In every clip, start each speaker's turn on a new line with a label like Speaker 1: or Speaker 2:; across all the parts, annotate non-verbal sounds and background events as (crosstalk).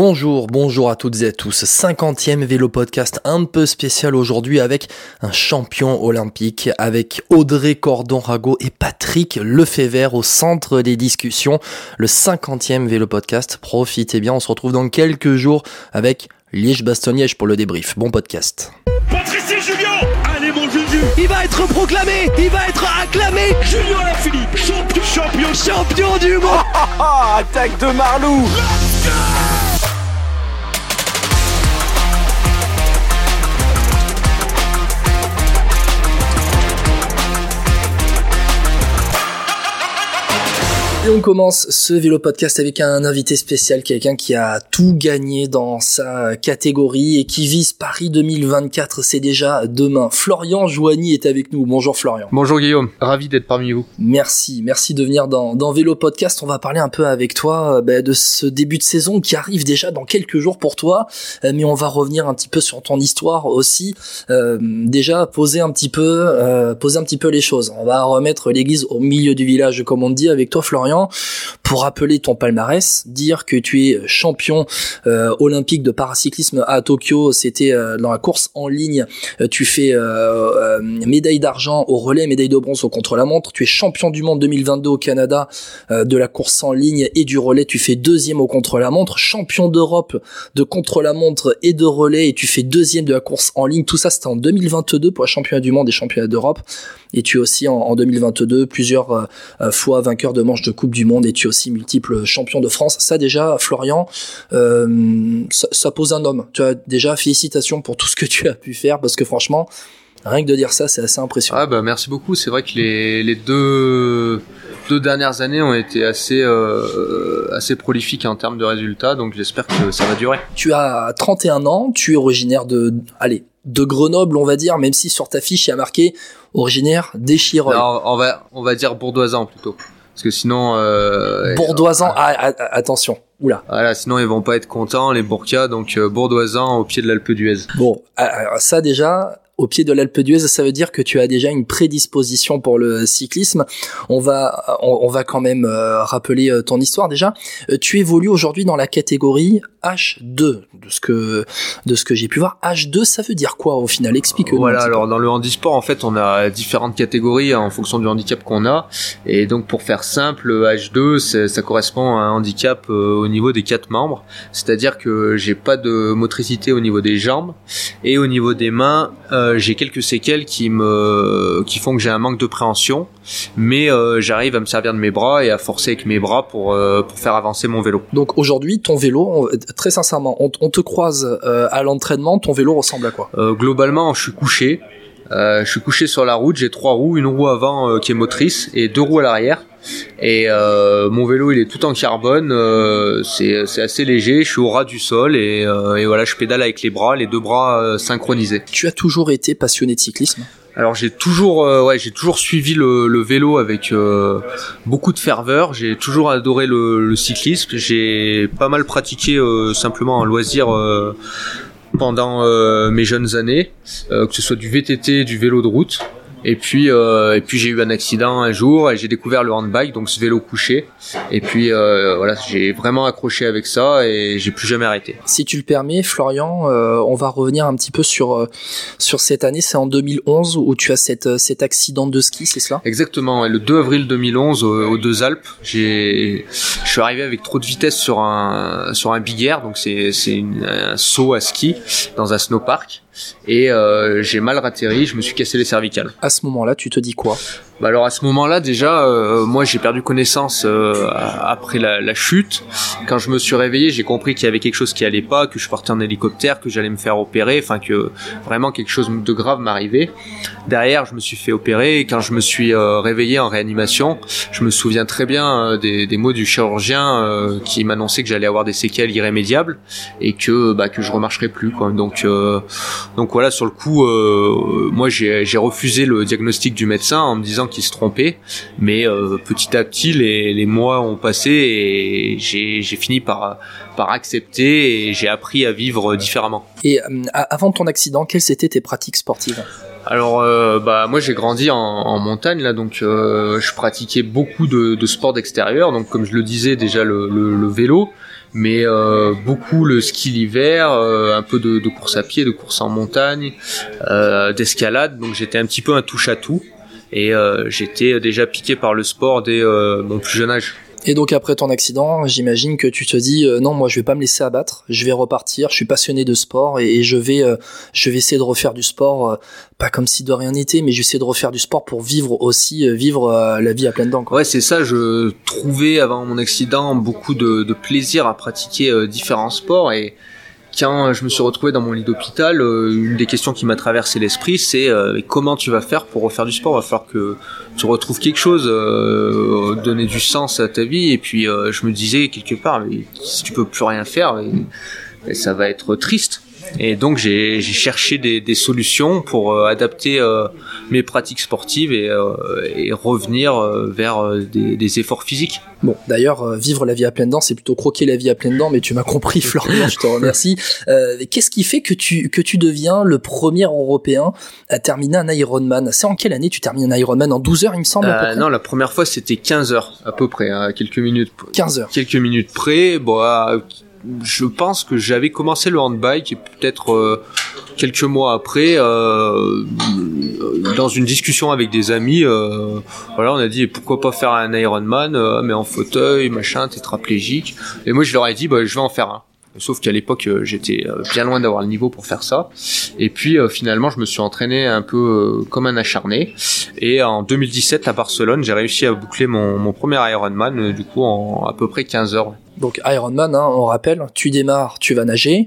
Speaker 1: Bonjour, bonjour à toutes et à tous. 50e vélo podcast un peu spécial aujourd'hui avec un champion olympique, avec Audrey Cordon-Rago et Patrick Lefebvre au centre des discussions. Le 50e vélo podcast. Profitez bien, on se retrouve dans quelques jours avec Liège-Bastogne-Liège pour le débrief. Bon podcast.
Speaker 2: Patrice Julien Allez mon Juju
Speaker 3: Il va être proclamé Il va être acclamé
Speaker 2: Julien Lafilippe Champion Champion
Speaker 3: Champion du monde (laughs)
Speaker 4: Attaque de Marlou
Speaker 1: Et on commence ce vélo podcast avec un invité spécial, quelqu'un qui a tout gagné dans sa catégorie et qui vise Paris 2024. C'est déjà demain. Florian Joigny est avec nous. Bonjour Florian.
Speaker 5: Bonjour Guillaume, ravi d'être parmi vous.
Speaker 1: Merci, merci de venir dans, dans Vélo Podcast. On va parler un peu avec toi euh, bah, de ce début de saison qui arrive déjà dans quelques jours pour toi, Euh, mais on va revenir un petit peu sur ton histoire aussi. Euh, déjà poser un petit peu, euh, poser un petit peu les choses. On va remettre l'église au milieu du village, comme on dit, avec toi Florian, pour rappeler ton palmarès, dire que tu es champion euh, olympique de paracyclisme à Tokyo. C'était euh, dans la course en ligne. Euh, tu fais médaille d'argent au relais, médaille de bronze au contre-la-montre. Tu es champion du monde 2022 au Canada de la course en ligne et du relais. Tu fais deuxième au contre-la-montre, champion d'Europe de contre-la-montre et de relais. Et tu fais deuxième de la course en ligne. Tout ça, c'était en 2022 pour la championnat du monde et championnat d'Europe. Et tu es aussi en, en 2022 plusieurs fois vainqueur de manches de Coupe du Monde et tu es aussi multiple champion de France. Ça déjà, Florian, euh, ça, ça pose un homme. Tu as déjà félicitations pour tout ce que tu as pu faire parce que franchement, rien que de dire ça, c'est assez impressionnant.
Speaker 5: Ah bah merci beaucoup, c'est vrai que les, les deux, deux dernières années ont été assez, euh, assez prolifiques en termes de résultats, donc j'espère que ça va durer.
Speaker 1: Tu as 31 ans, tu es originaire de, allez, de Grenoble, on va dire, même si sur ta fiche il y a marqué originaire d'Échirolles.
Speaker 5: Alors, on va, on va dire bourdoisant plutôt. Parce que sinon, euh,
Speaker 1: Bourdoisan, ah, ah, ah, attention, oula.
Speaker 5: voilà, sinon ils vont pas être contents les Bourcas, donc euh, bourdoisant au pied de l'Alpe d'Huez.
Speaker 1: Bon, alors ça déjà, au pied de l'Alpe d'Huez, ça veut dire que tu as déjà une prédisposition pour le cyclisme. On va, on, on va quand même euh, rappeler euh, ton histoire déjà. Euh, tu évolues aujourd'hui dans la catégorie H2, de ce que, de ce que j'ai pu voir. H2, ça veut dire quoi au final? Explique-nous.
Speaker 5: Voilà,
Speaker 1: un petit peu.
Speaker 5: alors dans le handisport, en fait, on a différentes catégories en fonction du handicap qu'on a. Et donc, pour faire simple, H2, c'est- ça correspond à un handicap euh, au niveau des quatre membres. C'est-à-dire que j'ai pas de motricité au niveau des jambes. Et au niveau des mains, euh, j'ai quelques séquelles qui me, qui font que j'ai un manque de préhension. Mais euh, j'arrive à me servir de mes bras et à forcer avec mes bras pour, euh, pour faire avancer mon vélo.
Speaker 1: Donc aujourd'hui, ton vélo, on- très sincèrement, on, on te croise euh, à l'entraînement, ton vélo ressemble à quoi?
Speaker 5: Euh, globalement, je suis couché. Euh, je suis couché sur la route. J'ai trois roues, une roue avant euh, qui est motrice et deux roues à l'arrière. Et euh, mon vélo, il est tout en carbone. euh, c'est c'est assez léger. Je suis au ras du sol et, euh, et voilà, je pédale avec les bras, les deux bras synchronisés.
Speaker 1: Tu as toujours été passionné de cyclisme?
Speaker 5: Alors j'ai toujours, euh, ouais, j'ai toujours suivi le, le vélo avec euh, beaucoup de ferveur. J'ai toujours adoré le, le cyclisme. J'ai pas mal pratiqué euh, simplement un loisir euh, pendant euh, mes jeunes années, euh, que ce soit du VTT, du vélo de route. Et puis, euh, et puis j'ai eu un accident un jour et j'ai découvert le handbike, donc ce vélo couché. Et puis euh, voilà, j'ai vraiment accroché avec ça et j'ai plus jamais arrêté.
Speaker 1: Si tu le permets, Florian, euh, on va revenir un petit peu sur euh, sur cette année. C'est en 2011 où tu as cette, euh, cet accident de ski, c'est cela?
Speaker 5: Exactement, ouais, le 2 avril 2011 au- aux deux Alpes, j'ai, je suis arrivé avec trop de vitesse sur un sur un big air, donc c'est c'est un saut à ski dans un snowpark et euh, j'ai mal ratterri, je me suis cassé les cervicales.
Speaker 1: À ce moment-là, tu te dis quoi?
Speaker 5: Bah alors à ce moment-là déjà, euh, moi j'ai perdu connaissance euh, après la, la chute. Quand je me suis réveillé, j'ai compris qu'il y avait quelque chose qui allait pas, que je partais en hélicoptère, que j'allais me faire opérer, enfin que vraiment quelque chose de grave m'arrivait. Derrière, je me suis fait opérer et quand je me suis euh, réveillé en réanimation, je me souviens très bien euh, des, des mots du chirurgien euh, qui m'annonçait que j'allais avoir des séquelles irrémédiables et que bah, que je remarcherais plus quoi. Donc euh, donc voilà, sur le coup, moi j'ai refusé le diagnostic du médecin en me disant qu'il se trompait, mais euh, petit à petit les, les mois ont passé et j'ai fini par par accepter et j'ai appris à vivre différemment.
Speaker 1: Et euh, avant ton accident, quelles étaient tes pratiques sportives?
Speaker 5: Alors euh, bah moi j'ai grandi en, en montagne là donc euh, je pratiquais beaucoup de, de sports d'extérieur. Donc comme je le disais déjà le, le, le vélo. Mais euh, beaucoup le ski l'hiver, un peu de, de, course à pied, de course en montagne, d'escalade. Donc j'étais un petit peu un touche à tout et j'étais déjà piqué par le sport dès mon plus jeune âge.
Speaker 1: Et donc après ton accident, j'imagine que tu te dis euh, non, moi je vais pas me laisser abattre, je vais repartir, je suis passionné de sport et, je vais euh, je vais essayer de refaire du sport euh, pas comme si de rien n'était, mais j'essaie de refaire du sport pour vivre aussi vivre la vie à pleines dents
Speaker 5: Ouais, c'est ça, je trouvais avant mon accident beaucoup de, de plaisir à pratiquer différents sports et quand je me suis retrouvé dans mon lit d'hôpital, euh, une des questions qui m'a traversé l'esprit, c'est euh, comment tu vas faire pour refaire du sport? Il va falloir que tu retrouves quelque chose, euh, donner du sens à ta vie. Et puis je me disais quelque part, si tu peux plus rien faire, ça va être triste. Et donc j'ai cherché des, des, solutions pour euh, adapter euh, mes pratiques sportives et, euh, et revenir vers des, des, efforts physiques.
Speaker 1: Bon, d'ailleurs, vivre la vie à pleines dents, c'est plutôt croquer la vie à pleines dents, mais tu m'as compris, Florian, je te remercie. Qu'est-ce qui fait que tu que tu deviens le premier Européen à terminer un Ironman? C'est en quelle année tu termines un Ironman? En 12 heures, il me semble
Speaker 5: Non, la première fois c'était 15 heures à peu près, hein, quelques minutes.
Speaker 1: 15 heures.
Speaker 5: Quelques minutes près. Bon, je pense que j'avais commencé le handbike et peut-être euh, quelques mois après, euh, dans une discussion avec des amis, euh, voilà, on a dit pourquoi pas faire un Ironman, euh, mais en fauteuil, machin, tétraplégique. Et moi je leur ai dit bah je vais en faire un. Sauf qu'à l'époque j'étais bien loin d'avoir le niveau pour faire ça. Et puis finalement je me suis entraîné un peu comme un acharné. Et en 2017 à Barcelone j'ai réussi à boucler mon, mon premier Ironman du coup en à peu près 15 heures.
Speaker 1: Donc Ironman, hein, on rappelle, tu démarres, tu vas nager,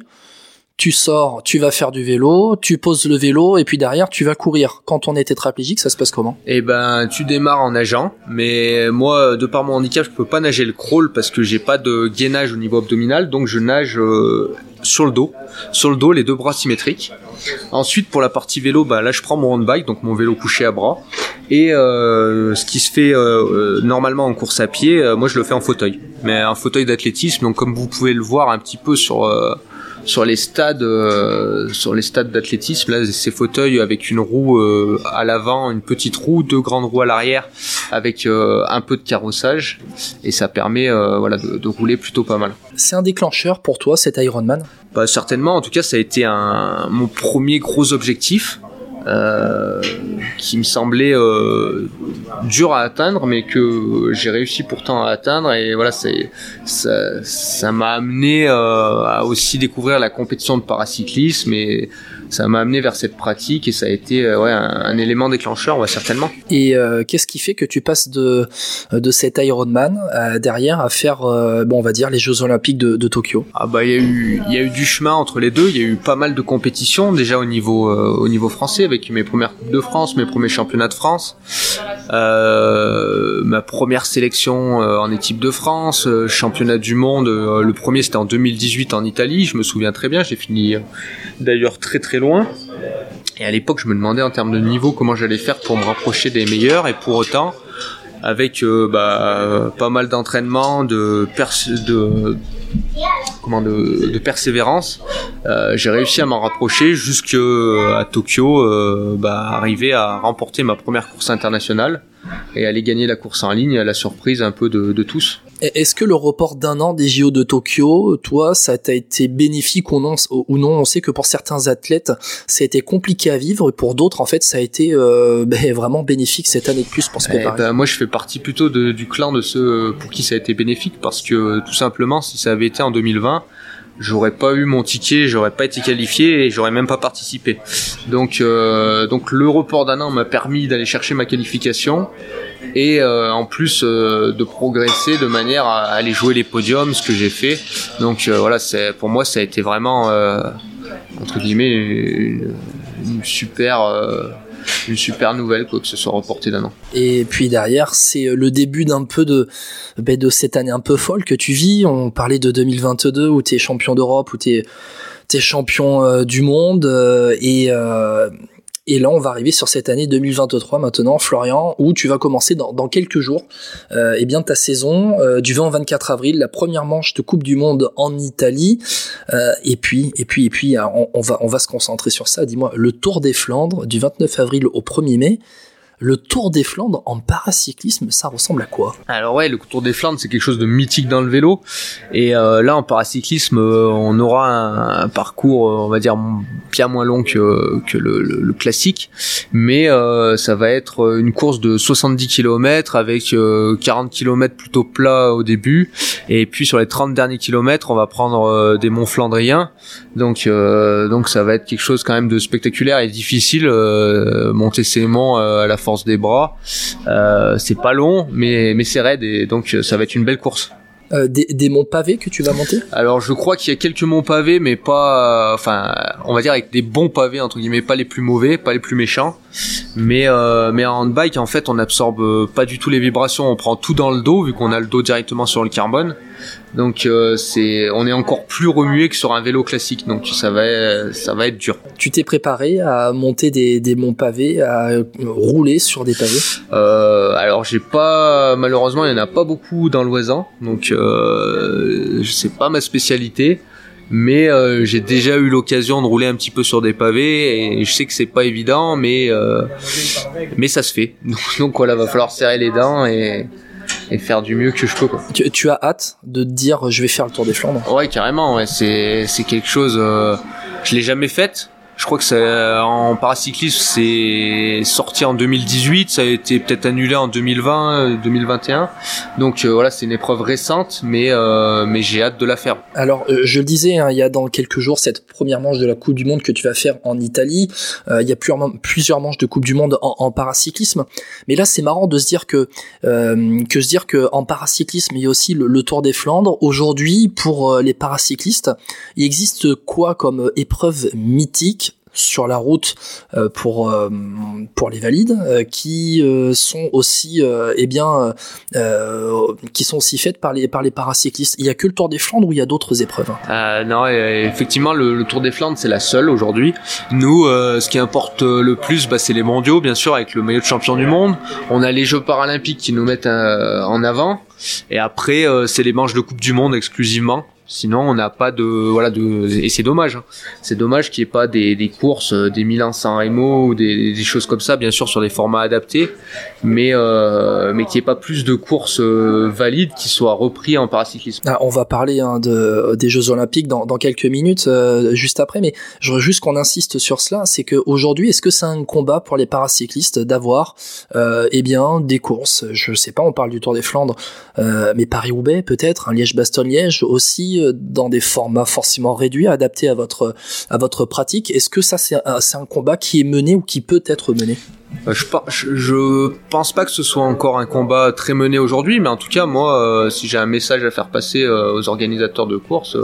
Speaker 1: tu sors, tu vas faire du vélo, tu poses le vélo et puis derrière tu vas courir. Quand on est tétraplégique, ça se passe comment?
Speaker 5: Eh ben, tu démarres en nageant, mais moi, de par mon handicap, je peux pas nager le crawl parce que j'ai pas de gainage au niveau abdominal, donc je nage euh, sur le dos, sur le dos, les deux bras symétriques. Ensuite, pour la partie vélo, bah là, je prends mon handbike, donc mon vélo couché à bras, et euh, ce qui se fait euh, normalement en course à pied, moi je le fais en fauteuil, mais un fauteuil d'athlétisme. Donc comme vous pouvez le voir un petit peu sur sur les stades euh, sur les stades d'athlétisme là ces fauteuils avec une roue euh, à l'avant une petite roue deux grandes roues à l'arrière avec euh, un peu de carrossage. Et ça permet voilà de, de, rouler plutôt pas mal.
Speaker 1: C'est un déclencheur pour toi cet Ironman?
Speaker 5: Bah certainement. En tout cas ça a été un mon premier gros objectif euh, qui me semblait euh, dur à atteindre, mais que j'ai réussi pourtant à atteindre. Et voilà, c'est ça, m'a amené euh, à aussi découvrir la compétition de paracyclisme et ça m'a amené vers cette pratique et ça a été euh, ouais, un, élément déclencheur, ouais, certainement.
Speaker 1: Et euh, qu'est-ce qui fait que tu passes de, de cet Ironman euh, derrière à faire, euh, bon, on va dire, les Jeux Olympiques de, de Tokyo?
Speaker 5: Ah bah il y a eu y a eu du chemin entre les deux. Il y a eu pas mal de compétitions déjà au niveau au niveau français avec mes premières coupes de France, mes premiers championnats de France, ma première sélection en équipe de France, championnat du monde. le premier c'était en 2018 en Italie. Je me souviens très bien. J'ai fini d'ailleurs très très Et à l'époque, je me demandais en termes de niveau comment j'allais faire pour me rapprocher des meilleurs. Et pour autant, avec euh, bah, pas mal d'entraînement, de, persévérance, euh, j'ai réussi à m'en rapprocher jusqu'à Tokyo, euh, bah, arriver à remporter ma première course internationale et aller gagner la course en ligne à la surprise un peu de tous.
Speaker 1: Est-ce que le report d'un an des JO de Tokyo, toi, ça t'a été bénéfique ou non, ou non? On sait que pour certains athlètes, ça a été compliqué à vivre, et pour d'autres, en fait, ça a été euh, (laughs) ben, vraiment bénéfique cette année de plus pour se eh préparer.
Speaker 5: ben, moi, je fais partie plutôt de, du clan de ceux pour qui ça a été bénéfique, parce que tout simplement, si ça avait été en 2020, j'aurais pas eu mon ticket, j'aurais pas été qualifié et j'aurais même pas participé. Donc, euh, donc le report d'un an m'a permis d'aller chercher ma qualification et euh, en plus euh, de progresser de manière à aller jouer les podiums, ce que j'ai fait. Donc euh, voilà, c'est pour moi ça a été vraiment entre guillemets une, une super une super nouvelle quoi que ce soit reporté d'un an.
Speaker 1: Et puis derrière, c'est le début d'un peu de ben, de cette année un peu folle que tu vis. On parlait de 2022 où tu es champion d'Europe, où tu es champion du monde et et là, on va arriver sur cette année 2023 maintenant, Florian, où tu vas commencer dans, quelques jours euh, eh bien ta saison euh, du 20 au 24 avril, la première manche de Coupe du Monde en Italie. Euh, et puis, et puis, et puis, on, on, va on va se concentrer sur ça. Dis-moi, le Tour des Flandres du 29 avril au 1er mai Le Tour des Flandres en paracyclisme, ça ressemble à quoi?
Speaker 5: Alors ouais, le Tour des Flandres, c'est quelque chose de mythique dans le vélo. Et euh, là, en paracyclisme, euh, on aura un, parcours, euh, on va dire, bien moins long que, le, classique. Mais ça va être une course de 70 km avec 40 km plutôt plat au début. Et puis sur les 30 derniers kilomètres, on va prendre des monts flandriens. Donc, donc ça va être quelque chose quand même de spectaculaire et difficile. monter ces monts à la force des bras. Euh, c'est pas long, mais, mais c'est raide et donc euh, ça va être une belle course.
Speaker 1: Euh, des, monts pavés que tu vas monter?
Speaker 5: Alors je crois qu'il y a quelques monts pavés, mais pas, enfin, on va dire avec des bons pavés entre guillemets, pas les plus mauvais, pas les plus méchants. Mais mais en bike en fait, on absorbe pas du tout les vibrations, on prend tout dans le dos vu qu'on a le dos directement sur le carbone. Donc euh, c'est, on est encore plus remué que sur un vélo classique. Donc ça va, ça va être dur.
Speaker 1: Tu t'es préparé à monter des, des monts pavés, à rouler sur des pavés?
Speaker 5: Euh, Alors j'ai pas, malheureusement, il y en a pas beaucoup dans l'Oisin, donc euh, sais pas ma spécialité. Mais euh, j'ai déjà eu l'occasion de rouler un petit peu sur des pavés et je sais que c'est pas évident, mais euh, mais ça se fait. Donc, (laughs) donc voilà, va falloir serrer les dents et et faire du mieux que je peux. Quoi.
Speaker 1: Tu, as hâte de te dire je vais faire le Tour des Flandres?
Speaker 5: Ouais, carrément. Ouais. C'est c'est quelque chose. Euh, je l'ai jamais faite. Je crois que ça, en paracyclisme, c'est sorti en 2018, ça a été peut-être annulé en 2020, 2021. Euh, Donc euh, voilà, c'est une épreuve récente, mais euh, mais j'ai hâte de la faire.
Speaker 1: Alors je le disais, hein, il y a dans quelques jours cette première manche de la Coupe du Monde que tu vas faire en Italie. il y a plusieurs manches de Coupe du Monde en, paracyclisme, mais là c'est marrant de se dire que que se dire que en paracyclisme il y a aussi le Tour des Flandres. Aujourd'hui, pour les paracyclistes, il existe quoi comme épreuve mythique sur la route euh, pour euh, pour les valides euh, qui sont aussi eh bien qui sont aussi faites par les par les paracyclistes. Il y a que le Tour des Flandres ou il y a d'autres épreuves
Speaker 5: Non, effectivement le, Tour des Flandres c'est la seule aujourd'hui. Nous, ce qui importe le plus, bah, c'est les mondiaux bien sûr avec le maillot de champion du monde. On a les Jeux paralympiques qui nous mettent en avant. Et après, c'est les manches de Coupe du Monde exclusivement. Sinon, on n'a pas de voilà de et c'est dommage. Hein. C'est dommage qu'il n'y ait pas des, des courses euh, des 1100 MO ou des, choses comme ça, bien sûr sur des formats adaptés, mais euh, mais qu'il n'y ait pas plus de courses euh, valides qui soient repris en paracyclisme.
Speaker 1: Ah, on va parler hein, de des Jeux Olympiques dans, quelques minutes, juste après, mais je veux juste qu'on insiste sur cela, c'est que aujourd'hui, est-ce que c'est un combat pour les paracyclistes d'avoir eh bien des courses? Je sais pas, on parle du Tour des Flandres, mais Paris-Roubaix peut-être, un Liège-Bastogne-Liège aussi euh, dans des formats forcément réduits, adaptés à votre à votre pratique. Est-ce que ça c'est un, combat qui est mené ou qui peut être mené?
Speaker 5: Euh, je, je, pense pas que ce soit encore un combat très mené aujourd'hui, mais en tout cas, moi, euh, si j'ai un message à faire passer aux organisateurs de course,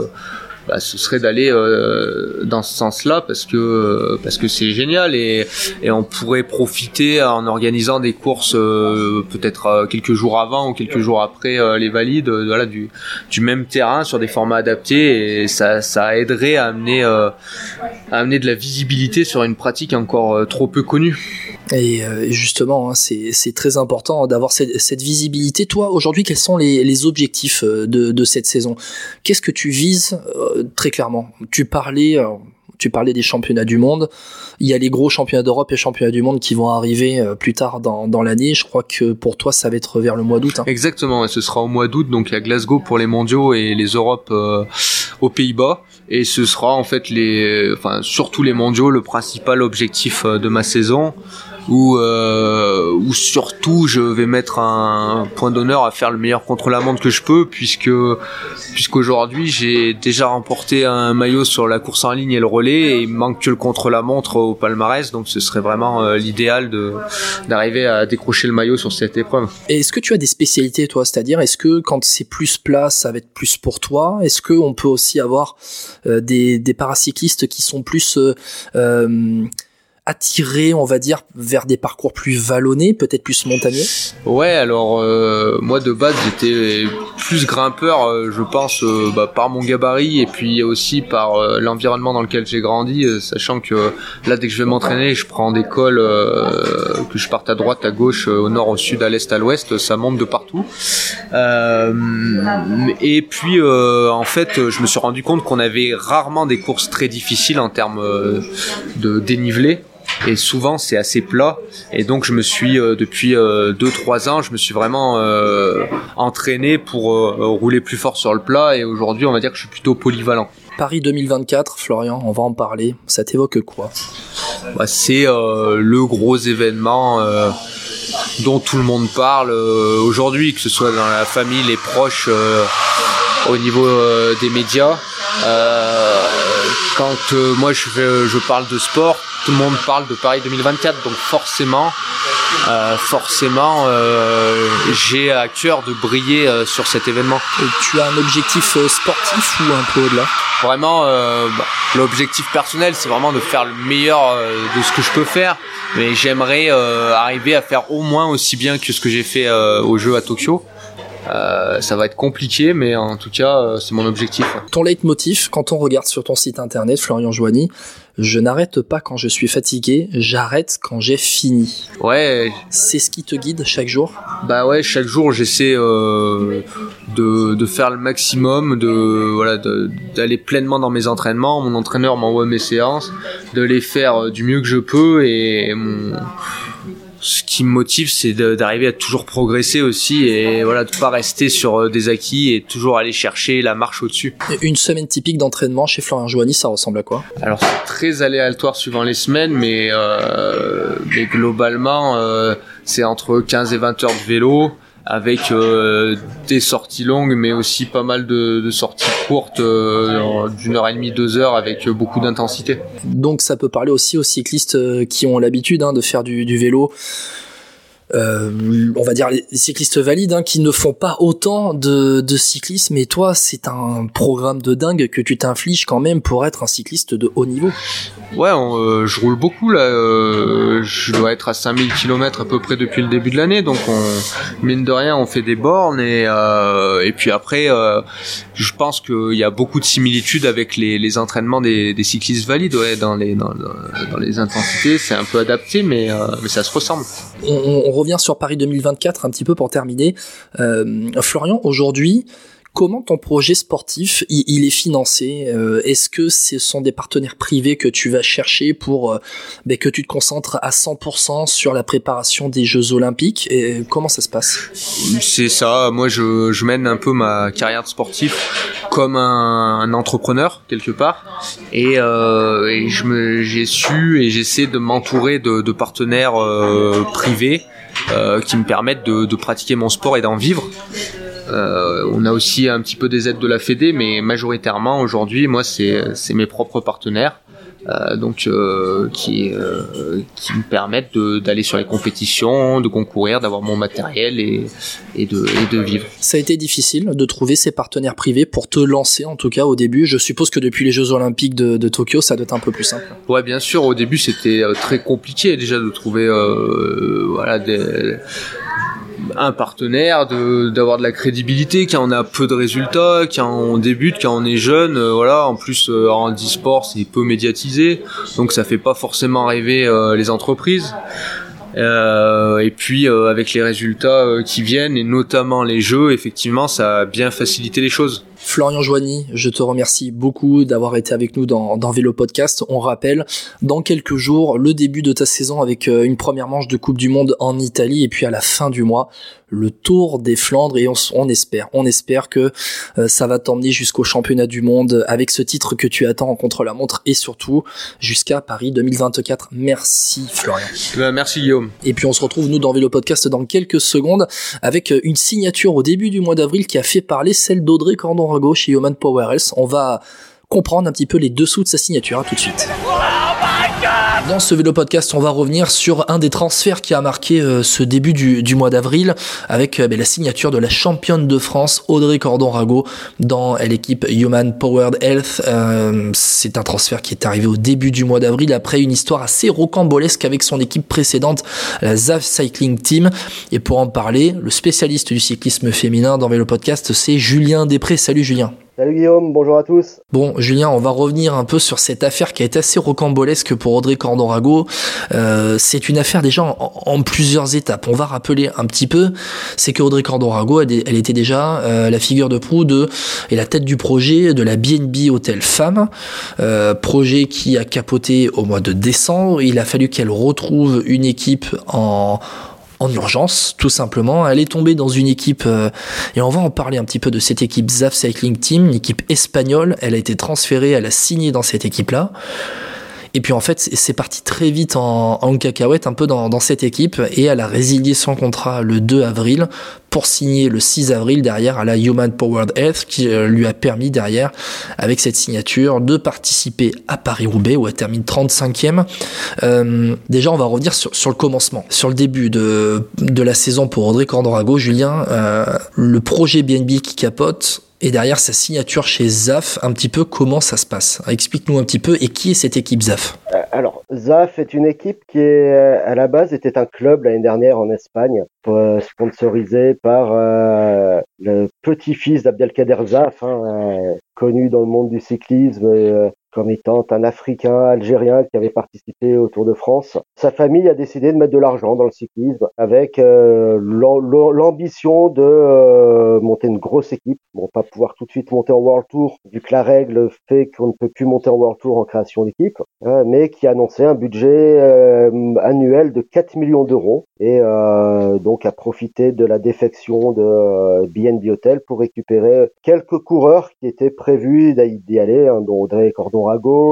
Speaker 5: bah, ce serait d'aller euh, dans ce sens-là parce que parce que c'est génial et, et on pourrait profiter en organisant des courses euh, peut-être euh, quelques jours avant ou quelques jours après les valides voilà du du même terrain sur des formats adaptés et ça ça aiderait à amener à amener de la visibilité sur une pratique encore trop peu connue.
Speaker 1: Et justement, hein, c'est très important d'avoir cette, visibilité. Toi, aujourd'hui, quels sont les, objectifs de cette saison? Qu'est-ce que tu vises très clairement. Tu parlais, euh, tu parlais des championnats du monde. Il y a les gros championnats d'Europe et championnats du monde qui vont arriver euh, plus tard dans, l'année. Je crois que pour toi, ça va être vers le mois d'août. Hein.
Speaker 5: Exactement, ce sera au mois d'août, donc à Glasgow pour les mondiaux et les Europes euh, aux Pays-Bas. Et ce sera en fait surtout les mondiaux, le principal objectif de ma saison où, euh, surtout je vais mettre un point d'honneur à faire le meilleur contre-la-montre que je peux puisque puisqu'aujourd'hui j'ai déjà remporté un maillot sur la course en ligne et le relais et il manque que le contre-la-montre au palmarès donc ce serait vraiment euh, l'idéal de d'arriver à décrocher le maillot sur cette épreuve.
Speaker 1: Est-ce que tu as des spécialités toi, c'est-à-dire est-ce que quand c'est plus plat ça va être plus pour toi? Est-ce que on peut aussi avoir euh, des, des paracyclistes qui sont plus euh, euh attiré, on va dire, vers des parcours plus vallonnés, peut-être plus montagneux
Speaker 5: Ouais, alors euh, moi de base j'étais plus grimpeur, euh, je pense, euh, bah, par mon gabarit et puis aussi par l'environnement dans lequel j'ai grandi, sachant que là dès que je vais m'entraîner, je prends des cols, que je parte à droite, à gauche, au nord, au sud, à l'est, à l'ouest, ça monte de partout. et puis en fait, je me suis rendu compte qu'on avait rarement des courses très difficiles en termes de dénivelé. Et souvent c'est assez plat. Et donc je me suis depuis 2-3 ans, je me suis vraiment entraîné pour rouler plus fort sur le plat. Et aujourd'hui, on va dire que je suis plutôt polyvalent.
Speaker 1: Paris 2024, Florian, on va en parler. Ça t'évoque quoi?
Speaker 5: Bah, C'est le gros événement dont tout le monde parle euh, aujourd'hui, que ce soit dans la famille, les proches, euh, au niveau euh, des médias. Quand moi je, je parle de sport, tout le monde parle de Paris 2024, donc forcément, forcément, j'ai à cœur de briller sur cet événement.
Speaker 1: Et tu as un objectif sportif ou un peu au-delà?
Speaker 5: Vraiment, bah, l'objectif personnel, c'est vraiment de faire le meilleur de ce que je peux faire mais j'aimerais euh, arriver à faire au moins aussi bien que ce que j'ai fait euh, au jeu à Tokyo. Euh, ça va être compliqué, mais en tout cas, euh, c'est mon objectif.
Speaker 1: Ton leitmotiv, quand on regarde sur ton site internet, Florian Joigny, je n'arrête pas quand je suis fatigué, j'arrête quand j'ai fini.
Speaker 5: Ouais.
Speaker 1: C'est ce qui te guide chaque jour?
Speaker 5: Bah ouais, chaque jour j'essaie euh, de, de, faire le maximum, de voilà, d'aller pleinement dans mes entraînements. Mon entraîneur m'envoie mes séances, de les faire du mieux que je peux et mon ce qui me motive, c'est d'arriver à toujours progresser aussi et voilà, de pas rester sur euh, des acquis et toujours aller chercher la marche au-dessus.
Speaker 1: Une semaine typique d'entraînement chez Florian Joanny, ça ressemble à quoi?
Speaker 5: Alors c'est très aléatoire suivant les semaines, mais, euh, mais globalement, euh, c'est entre 15 et 20 heures de vélo avec euh, des sorties longues, mais aussi pas mal de, sorties courtes euh, d'une heure et demie, deux heures, avec beaucoup d'intensité.
Speaker 1: Donc ça peut parler aussi aux cyclistes euh, qui ont l'habitude hein, de faire du vélo euh, on va dire les cyclistes valides hein, qui ne font pas autant de, de cyclisme. Et toi c'est un programme de dingue que tu t'infliges quand même pour être un cycliste de haut niveau.
Speaker 5: Ouais euh, je roule beaucoup là euh, je dois être à 5000 km à peu près depuis le début de l'année donc on mine de rien on fait des bornes et, euh, et puis après je pense qu'il y a beaucoup de similitudes avec les, les entraînements des, des, cyclistes valides ouais, dans les dans, dans les intensités c'est un peu adapté mais, mais ça se ressemble.
Speaker 1: On, on revient sur Paris 2024 un petit peu pour terminer. Euh, Florian, aujourd'hui, comment ton projet sportif il, est financé euh, Est-ce que ce sont des partenaires privés que tu vas chercher pour euh, ben, que tu te concentres à 100% sur la préparation des Jeux Olympiques Et comment ça se passe?
Speaker 5: C'est ça. Moi, je, mène un peu ma carrière de sportif comme un, entrepreneur quelque part, et, euh, et je me j'ai su et j'essaie de m'entourer de, partenaires privés qui me permettent de, pratiquer mon sport et d'en vivre. Euh, on a aussi un petit peu des aides de la Fédé, mais majoritairement aujourd'hui, moi, c'est mes propres partenaires. Euh, donc euh, qui euh, qui me permettent d'aller sur les compétitions, de concourir, d'avoir mon matériel et, et, de, et de vivre.
Speaker 1: Ça a été difficile de trouver ces partenaires privés pour te lancer en tout cas au début. Je suppose que depuis les Jeux Olympiques de, de Tokyo, ça doit être un peu plus simple.
Speaker 5: Ouais, bien sûr. Au début, c'était très compliqué déjà de trouver voilà des un partenaire, d'avoir de la crédibilité, quand on a peu de résultats, quand on débute, quand on est jeune, euh, voilà. En plus, euh, en e-sport, c'est peu médiatisé, donc ça fait pas forcément rêver euh, les entreprises. Et puis avec les résultats qui viennent et notamment les jeux, effectivement, ça a bien facilité les choses.
Speaker 1: Florian Joigny, je te remercie beaucoup d'avoir été avec nous dans, dans Vélo Podcast. On rappelle, dans quelques jours, le début de ta saison avec une première manche de Coupe du Monde en Italie et puis à la fin du mois, le Tour des Flandres et on, espère, on espère que euh, ça va t'emmener jusqu'au championnat du monde avec ce titre que tu attends en contre-la-montre et surtout jusqu'à Paris 2024. Merci Florian.
Speaker 5: Ben, merci Guillaume.
Speaker 1: Et puis on se retrouve nous dans Vélo Podcast dans quelques secondes avec une signature au début du mois d'avril qui a fait parler celle d'Audrey Chez Human Power Health. On va comprendre un petit peu les dessous de sa signature. À tout de suite. Dans ce vélo podcast, on va revenir sur un des transferts qui a marqué euh, ce début du, mois d'avril avec euh, ben, la signature de la championne de France Audrey Cordon-Rago dans l'équipe Human Powered Health. Euh, c'est un transfert qui est arrivé au début du mois d'avril après une histoire assez rocambolesque avec son équipe précédente, la ZAF Cycling Team. Et pour en parler, le spécialiste du cyclisme féminin dans vélo podcast, c'est Julien Després. Salut Julien.
Speaker 6: Salut Guillaume, bonjour à tous.
Speaker 1: Bon, Julien, on va revenir un peu sur cette affaire qui été assez rocambolesque pour Audrey Cordorago. Euh, c'est une affaire déjà en, plusieurs étapes. On va rappeler un petit peu, c'est que Audrey Cordorago, elle, était déjà euh, la figure de proue de et la tête du projet de la BNB Hotel Femmes, euh, projet qui a capoté au mois de décembre. Il a fallu qu'elle retrouve une équipe en en urgence, tout simplement. Elle est tombée dans une équipe, euh, et on va en parler un petit peu de cette équipe ZAF Cycling Team, une équipe espagnole. Elle a été transférée, elle a signé dans cette équipe-là. Et puis en fait, c'est parti très vite en, cacahuète un peu dans, dans, cette équipe et elle a résilié son contrat le 2 avril pour signer le 6 avril derrière à la Human Powered Health qui euh, lui a permis derrière avec cette signature de participer à Paris-Roubaix où elle termine 35e. Euh, déjà on va revenir sur, le commencement, sur le début de, de la saison pour Audrey Cordorago. Julien, euh, le projet BNB qui capote, et derrière sa signature chez ZAF, un petit peu comment ça se passe? Explique-nous un petit peu et qui est cette équipe ZAF?
Speaker 6: Euh, Alors ZAF est une équipe qui est à la base était un club l'année dernière en Espagne, euh, sponsorisé par euh, le petit-fils d'Abdelkader Zaf, hein, connu dans le monde du cyclisme comme étant un Africain algérien qui avait participé au Tour de France. Sa famille a décidé de mettre de l'argent dans le cyclisme avec euh, l'ambition de euh, monter une grosse équipe. Bon, pas pouvoir tout de suite monter en World Tour vu que la règle fait qu'on ne peut plus monter en World Tour en création d'équipe, hein, mais qui a annoncé un budget euh, annuel de 4 millions d'euros et donc a profité de la défection de BNB Hotel pour récupérer quelques coureurs qui étaient prévus d'y aller, hein, dont Audrey Cordon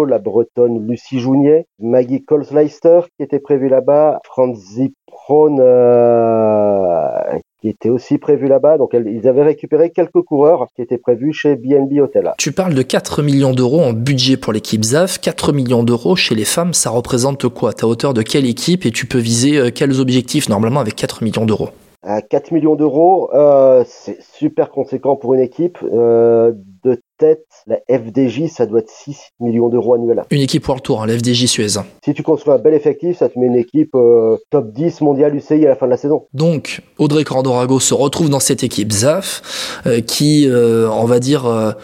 Speaker 6: la bretonne Lucie Jounier, Maggie Colsleister qui était prévue là-bas, Franz Zipron euh, qui était aussi prévu là-bas. Donc ils avaient récupéré quelques coureurs qui étaient prévus chez BNB Hotel.
Speaker 1: Tu parles de 4 millions d'euros en budget pour l'équipe ZAF. 4 millions d'euros chez les femmes, ça représente quoi? À hauteur de quelle équipe et tu peux viser euh, quels objectifs normalement avec 4 millions d'euros?
Speaker 6: À 4 millions d'euros, euh, c'est super conséquent pour une équipe. Euh, de tête, la FDJ, ça doit être 6 millions d'euros annuels.
Speaker 1: Une équipe World Tour, hein, la FDJ Suez.
Speaker 6: Si tu construis un bel effectif, ça te met une équipe euh, top 10 mondial UCI à la fin de la saison.
Speaker 1: Donc, Audrey Cordorago se retrouve dans cette équipe ZAF, qui, on va dire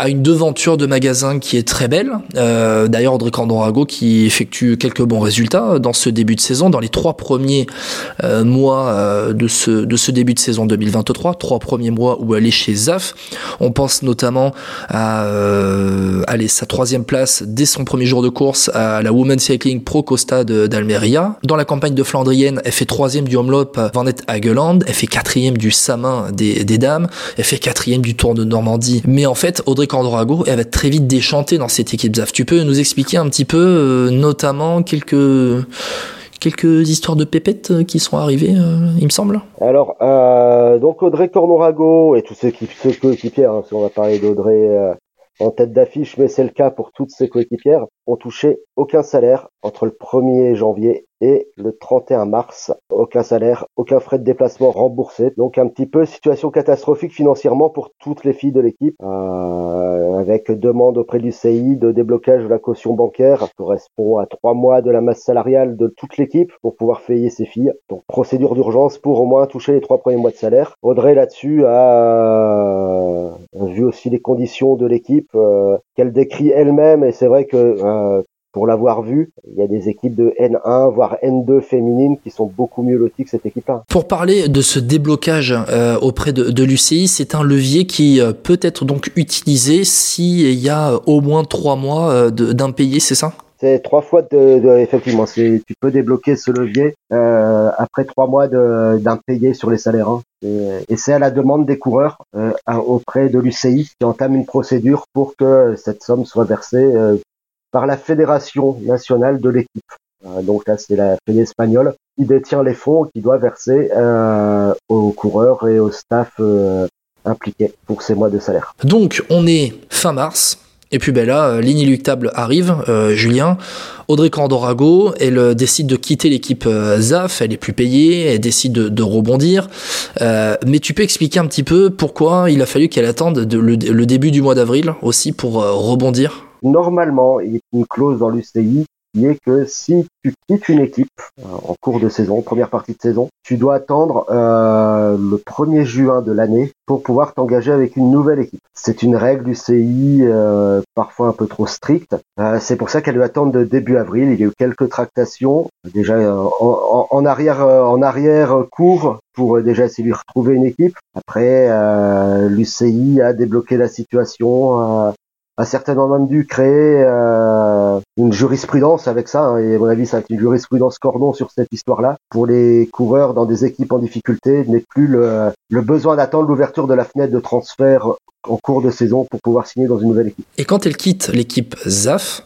Speaker 1: a une devanture de magasin qui est très belle. Euh, D'ailleurs, Audrey Candorago qui effectue quelques bons résultats dans ce début de saison, dans les trois premiers euh, mois euh, de, ce, début de saison 2023, trois premiers mois où elle est chez ZAF. On pense notamment à aller sa troisième place dès son premier jour de course à la Women's Cycling Pro Costa d'Almeria. Dans la campagne de Flandrienne, elle fait troisième du Omloop Van Hageland, elle fait quatrième du Samin des, des dames, elle fait quatrième du Tour de Normandie. Mais en fait, Audrey Candorago, elle va très vite déchanter dans cette équipe ZAF. Tu peux nous expliquer un petit peu, euh, notamment quelques quelques histoires de pépettes euh, qui sont arrivées, euh, il me semble?
Speaker 6: Alors, donc Audrey Cornorago et tous ceux qui ceux coéquipiers, hein, si on va parler d'Audrey en tête d'affiche, mais c'est le cas pour toutes ses coéquipières, ont touché aucun salaire entre le 1er janvier et le 31 mars. Aucun salaire, aucun frais de déplacement remboursé. Donc un petit peu situation catastrophique financièrement pour toutes les filles de l'équipe, euh, avec demande auprès du CI de déblocage de la caution bancaire, correspond à trois mois de la masse salariale de toute l'équipe pour pouvoir payer ses filles. Donc procédure d'urgence pour au moins toucher les trois premiers mois de salaire. Audrey là-dessus a vu aussi les conditions de l'équipe euh, qu'elle décrit elle-même et c'est vrai que euh, pour l'avoir vu, il y a des équipes de N1 voire N2 féminines qui sont beaucoup mieux loties que cette équipe-là.
Speaker 1: Pour parler de ce déblocage euh, auprès de, de l'UCI, c'est un levier qui peut être donc utilisé s'il y a au moins trois mois d'impayés, c'est ça?
Speaker 6: C'est trois fois de, de effectivement. Tu peux débloquer ce levier euh, après trois mois d'impayés sur les salaires. Hein. Et, c'est à la demande des coureurs euh, auprès de l'UCI qui entame une procédure pour que cette somme soit versée euh, par la fédération nationale de l'équipe. Euh, donc là, c'est la fédération espagnole qui détient les fonds qui doit verser euh, aux coureurs et au staff impliqués pour ces mois de salaire.
Speaker 1: Donc on est fin mars. Et puis ben là, euh, l'inéluctable arrive, euh, Julien. Audrey Candorago, elle euh, décide de quitter l'équipe ZAF, elle est plus payée, elle décide de, rebondir. mais tu peux expliquer un petit peu pourquoi il a fallu qu'elle attende le, début du mois d'avril aussi pour rebondir?
Speaker 6: Normalement, il y a une clause dans l'UCI qui est que si tu quittes une équipe euh, en cours de saison, première partie de saison, tu dois attendre euh, le 1er juin de l'année pour pouvoir t'engager avec une nouvelle équipe. C'est une règle du CI euh, parfois un peu trop stricte. Euh, c'est pour ça qu'elle doit attendre de début avril. Il y a eu quelques tractations déjà en, en, en, arrière en arrière cours pour déjà essayer de retrouver une équipe. Après, l'UCI a débloqué la situation a certainement même dû créer euh, une jurisprudence avec ça, hein, et à mon avis, être une jurisprudence cordon sur cette histoire-là. Pour les coureurs dans des équipes en difficulté, n'est plus le, le besoin d'attendre l'ouverture de la fenêtre de transfert en cours de saison pour pouvoir signer dans une nouvelle équipe.
Speaker 1: Et quand elle quitte l'équipe ZAF,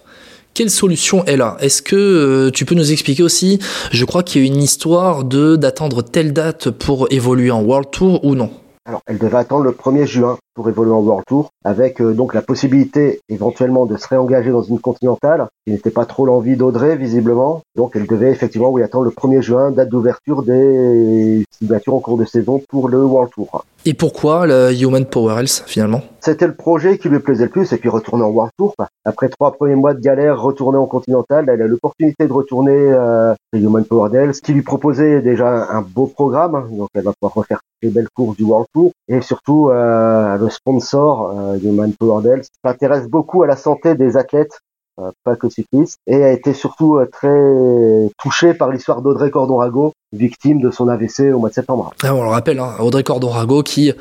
Speaker 1: quelle solution est là Est-ce que euh, tu peux nous expliquer aussi Je crois qu'il y a une histoire de d'attendre telle date pour évoluer en World Tour ou non?
Speaker 6: Alors, elle devait attendre le 1er juin pour évoluer en World Tour, avec euh, donc la possibilité éventuellement de se réengager dans une continentale, qui n'était pas trop l'envie d'Audrey visiblement. Donc elle devait effectivement oui, attendre le 1er juin, date d'ouverture des signatures en cours de saison pour le World Tour.
Speaker 1: Et pourquoi le Human Power Health finalement?
Speaker 6: C'était le projet qui lui plaisait le plus et puis retourner en World Tour. Après trois premiers mois de galère, retourner en Continental, elle a l'opportunité de retourner euh, Human Power Health, ce qui lui proposait déjà un beau programme. Hein. Donc elle va pouvoir refaire les belles courses du World Tour et surtout euh, le sponsor euh, Human Power Health s'intéresse beaucoup à la santé des athlètes euh, pas que cycliste, et a été surtout très touché par l'histoire d'Audrey Cordon-Rago, victime de son AVC au mois de septembre.
Speaker 1: Ah, on le rappelle, hein, Audrey Cordon-Rago qui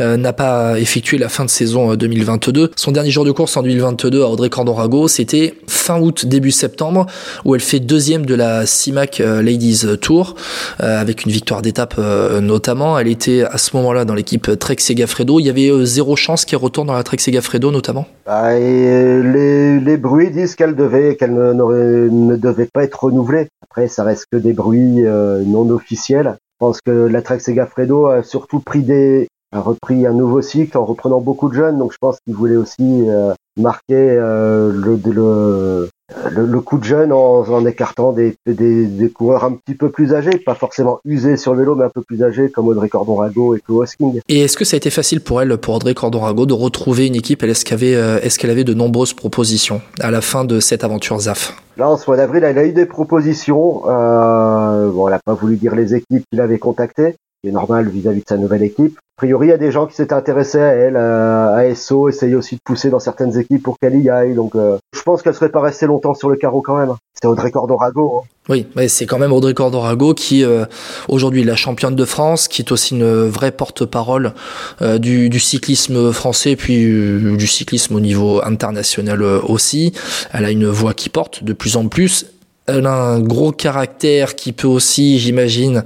Speaker 1: euh, n'a pas effectué la fin de saison 2022. Son dernier jour de course en 2022 à Audrey Cordon-Rago, c'était fin août, début septembre, où elle fait deuxième de la CIMAC Ladies Tour, avec une victoire d'étape notamment. Elle était à ce moment-là dans l'équipe Trek Segafredo. Il y avait zéro chance qu'elle retourne dans la Trek Segafredo notamment
Speaker 6: bah, et les, les bruits disent qu'elle devait, qu'elle ne, ne, devait pas être renouvelée. Après, ça reste que des bruits euh, non officiels. Je pense que la Trek Segafredo a surtout pris des, a repris un nouveau cycle en reprenant beaucoup de jeunes. Donc, je pense qu'il voulait aussi euh, marquer euh, le, le, le, coup de jeune en, en écartant des, des, des, coureurs un petit peu plus âgés, pas forcément usés sur le vélo, mais un peu plus âgés comme Audrey Cordon-Rago et Chloé Hosking.
Speaker 1: Et est-ce que ça a été facile pour elle, pour Audrey Cordon-Rago, de retrouver une équipe? Est-ce qu'elle avait, euh, est qu'elle avait de nombreuses propositions à la fin de cette aventure ZAF?
Speaker 6: Là, en ce mois d'avril, elle a eu des propositions. Euh, bon, elle n'a pas voulu dire les équipes qu'il avait contactées qui est normal vis-à-vis de sa nouvelle équipe. A priori, il y a des gens qui s'étaient intéressés à elle, à SO, essayer aussi de pousser dans certaines équipes pour qu'elle y aille. Donc, euh, je pense qu'elle serait pas restée longtemps sur le carreau quand même. C'est Audrey Cordorago. Hein.
Speaker 1: Oui, mais c'est quand même Audrey Cordorago qui euh, aujourd'hui la championne de France, qui est aussi une vraie porte-parole euh, du, du, cyclisme français, puis euh, du cyclisme au niveau international aussi. Elle a une voix qui porte de plus en plus elle a un gros caractère qui peut aussi, j'imagine,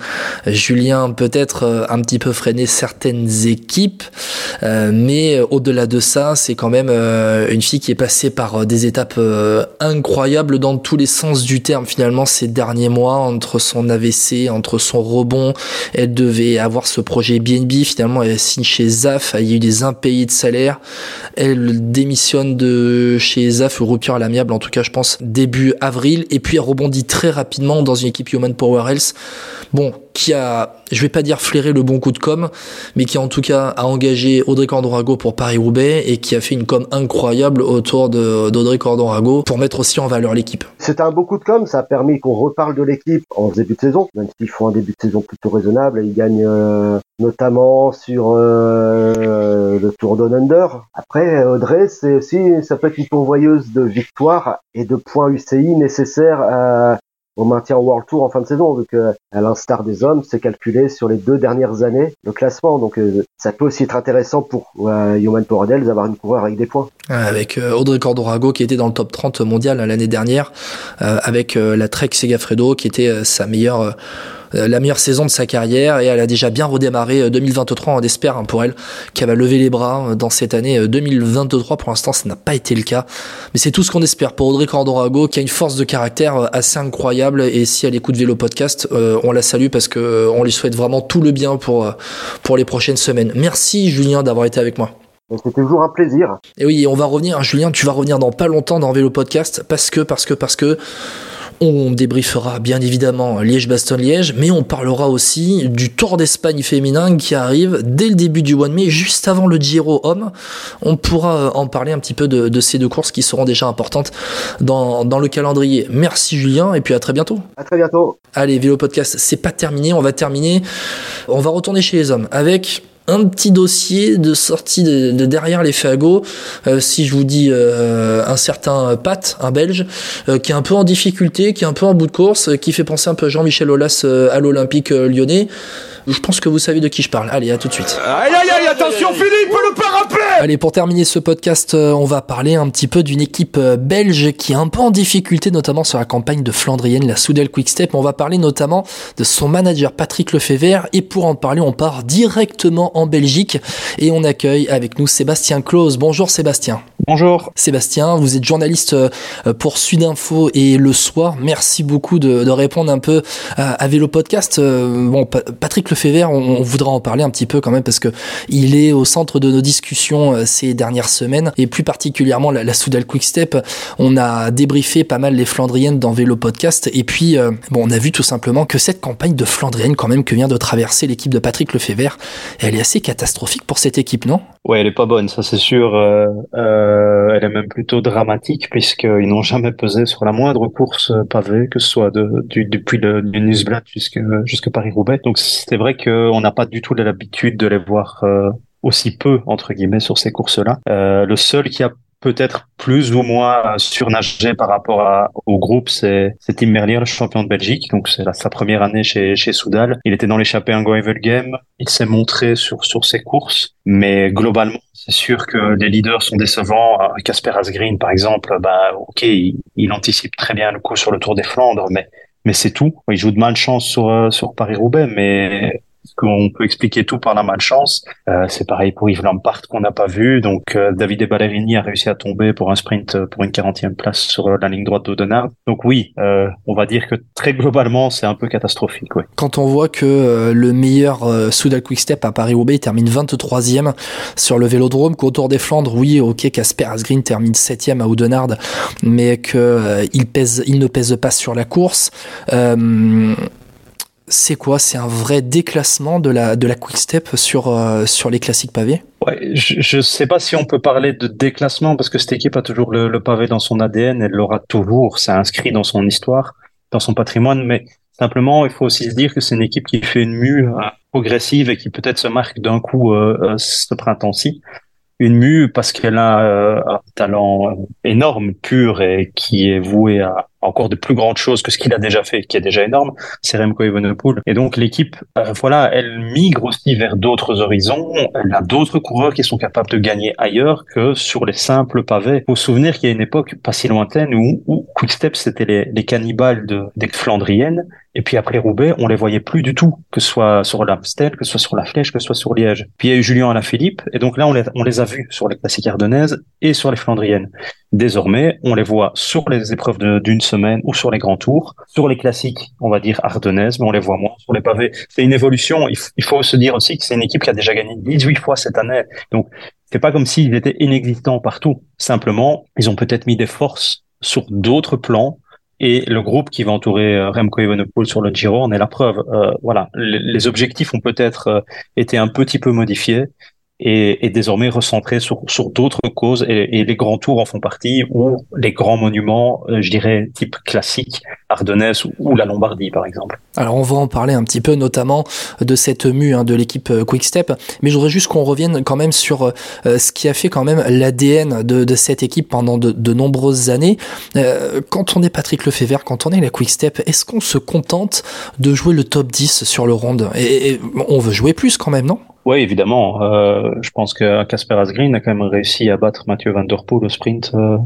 Speaker 1: Julien, peut-être euh, un petit peu freiner certaines équipes. Euh, mais au-delà de ça, c'est quand même euh, une fille qui est passée par des étapes incroyables dans tous les sens du terme. Finalement, ces derniers mois, entre son AVC, entre son rebond, elle devait avoir ce projet BNB. Finalement, elle signe chez ZAF. Il y a eu des impayés de salaire. Elle démissionne de chez ZAF, rupture à l'amiable, en tout cas, je pense, début avril. Et puis, rebondit très rapidement dans une équipe Human Power Health. Bon, qui a, je vais pas dire flairé le bon coup de com, mais qui en tout cas a engagé Audrey Cordorago pour Paris-Roubaix et qui a fait une com incroyable autour d'Audrey Cordorago pour mettre aussi en valeur l'équipe.
Speaker 6: C'était un beau coup de com, ça a permis qu'on reparle de l'équipe en début de saison, même s'ils font un début de saison plutôt raisonnable. Ils gagnent euh, notamment sur euh, le Tour Down Under. Après, Audrey, c'est aussi, ça peut être une pourvoyeuse de victoires et de points UCI nécessaires à, au maintien World Tour en fin de saison, vu que à l'instar des hommes, c'est calculé sur les deux dernières années le classement. Donc euh, ça peut aussi être intéressant pour euh, Human d'avoir une coureur avec des points.
Speaker 1: Avec euh, Audrey Cordorago qui était dans le top 30 mondial l'année dernière, euh, avec la Trek Segafredo qui était sa meilleure la meilleure saison de sa carrière et elle a déjà bien redémarré 2023. On espère hein, pour elle qu'elle va lever les bras euh, dans cette année 2023. Euh, pour l'instant, ça n'a pas été le cas, mais c'est tout ce qu'on espère pour Audrey Cordorago qui a une force de caractère assez incroyable et si elle écoute Vélo Podcast, on la salue parce que on lui souhaite vraiment tout le bien pour pour les prochaines semaines. Merci Julien d'avoir été avec moi.
Speaker 6: C'est toujours un plaisir.
Speaker 1: Et oui, on va revenir, Julien, tu vas revenir dans pas longtemps dans Vélo Podcast parce que, parce que, parce que, On débriefera bien évidemment Liège-Bastogne-Liège, mais on parlera aussi du Tour d'Espagne féminin qui arrive dès le début du mois de mai, juste avant le Giro homme. On pourra en parler un petit peu de, de ces deux courses qui seront déjà importantes dans, dans le calendrier. Merci Julien, et puis à très bientôt.
Speaker 6: À très bientôt.
Speaker 1: Allez, Vélo Podcast, c'est pas terminé, on va terminer. On va retourner chez les hommes avec un petit dossier de sortie de, de derrière les fagots. Euh, si je vous dis euh, un certain Pat, un Belge, euh, qui est un peu en difficulté, qui est un peu en bout de course, qui fait penser un peu Jean-Michel Aulas euh, à l'Olympique euh, lyonnais. Je pense que vous savez de qui je parle. Allez, à tout de suite.
Speaker 2: Attention le
Speaker 1: Allez, pour terminer ce podcast, euh, on va parler un petit peu d'une équipe euh, belge qui est un peu en difficulté, notamment sur la campagne de Flandrienne, la Soudal Quickstep. On va parler notamment de son manager Patrick Lefebvre. Et pour en parler, on part directement en Belgique et on accueille avec nous Sébastien Claus. Bonjour Sébastien.
Speaker 7: Bonjour.
Speaker 1: Sébastien, vous êtes journaliste euh, pour Sudinfo et Le Soir. Merci beaucoup de, de répondre un peu à, à Vélo Podcast. Bon, Pa- Patrick Lefebvre, on, on voudra en parler un petit peu quand même parce que il est au centre de nos discussions euh, ces dernières semaines et plus particulièrement la, Soudal Quickstep. On a débriefé pas mal les Flandriennes dans Vélo Podcast et puis euh, bon, on a vu tout simplement que cette campagne de Flandrienne quand même que vient de traverser l'équipe de Patrick Lefebvre, elle est assez catastrophique pour cette équipe, non?
Speaker 7: Ouais, elle est pas bonne, ça c'est sûr. Euh, elle est même plutôt dramatique puisqu'ils n'ont jamais pesé sur la moindre course pavée, que ce soit depuis le du Newsblad jusque jusque Paris-Roubaix. Donc c'est vrai qu'on n'a pas du tout l'habitude de les voir aussi peu entre guillemets sur ces courses-là. Euh, le seul qui a peut-être plus ou moins euh, surnagé par rapport à, au groupe, c'est Tim Merlier, le champion de Belgique. Donc c'est sa première année chez chez Soudal. Il était dans l'échappée un Gravel Game. Il s'est montré sur sur ses courses, mais globalement, c'est sûr que les leaders sont décevants. Euh, Casper Asgreen, par exemple, bah ok, il, il anticipe très bien le coup sur le Tour des Flandres, mais mais c'est tout. Il joue de malchance sur euh, sur Paris Roubaix, mais qu'on peut expliquer tout par la malchance Euh, C'est pareil pour Yves Lampart qu'on n'a pas vu. Donc euh, David Ballerini a réussi à tomber pour un sprint euh, pour une 40e place sur la ligne droite d'Audenard. Donc oui, on va dire que très globalement c'est un peu catastrophique.
Speaker 1: Quand on voit que le meilleur Soudal Quickstep à Paris-Roubaix termine 23e sur le Vélodrome, qu'au Tour des Flandres, oui, ok, Casper Asgreen termine 7e à Oudenarde, mais que euh, il pèse, il ne pèse pas sur la course. C'est quoi? C'est un vrai déclassement de la de la Quickstep sur euh, sur les classiques pavés?
Speaker 7: Ouais, je, je sais pas si on peut parler de déclassement parce que cette équipe a toujours le, pavé dans son ADN, elle l'aura toujours, c'est inscrit dans son histoire, dans son patrimoine, mais simplement il faut aussi se dire que c'est une équipe qui fait une mue euh, progressive et qui peut-être se marque d'un coup euh, ce printemps-ci. Une mue parce qu'elle a un talent énorme, pur et qui est voué à encore de plus grandes choses que ce qu'il a déjà fait, qui est déjà énorme, c'est Remco Evenepoel. Et donc l'équipe, euh, voilà, elle migre aussi vers d'autres horizons. Elle a d'autres coureurs qui sont capables de gagner ailleurs que sur les simples pavés. Faut se souvenir qu'il y a une époque pas si lointaine où, où Quickstep c'était les, les cannibales de, des Flandriennes. Et puis après Roubaix, on les voyait plus du tout, que ce soit sur l'Amstel, que ce soit sur la Flèche, que ce soit sur Liège. Puis il y a eu Julien Alaphilippe, et donc là on les, on les a vus sur les classiques ardennaises et sur les Flandriennes. Désormais, on les voit sur les épreuves d'une semaine ou sur les grands tours, sur les classiques, on va dire ardennaises, mais on les voit moins sur les pavés. C'est une évolution. Il, faut se dire aussi que c'est une équipe qui a déjà gagné 18 fois cette année. Donc, c'est pas comme s'ils étaient inexistants partout. Simplement, ils ont peut-être mis des forces sur d'autres plans. Et le groupe qui va entourer euh, Remco Evenepoel sur le Giro en est la preuve. Euh, voilà, les, les objectifs ont peut-être euh, été un petit peu modifiés et, et désormais recentré sur, sur d'autres causes et, et les grands tours en font partie ou les grands monuments, euh, je dirais type classique, Ardennes ou, ou la Lombardie par exemple.
Speaker 1: Alors on va en parler un petit peu notamment de cette mue hein, de l'équipe euh, Quickstep, mais je voudrais juste qu'on revienne quand même sur euh, ce qui a fait quand même l'ADN de, de cette équipe pendant de, de nombreuses années. Euh, quand on est Patrick Lefebvre, quand on est la Quickstep, est-ce qu'on se contente de jouer le top 10 sur le ronde et, et on veut jouer plus quand même, non?
Speaker 7: Oui, évidemment. Euh, je pense que Casper Asgreen a quand même réussi à battre Mathieu Van au sprint euh,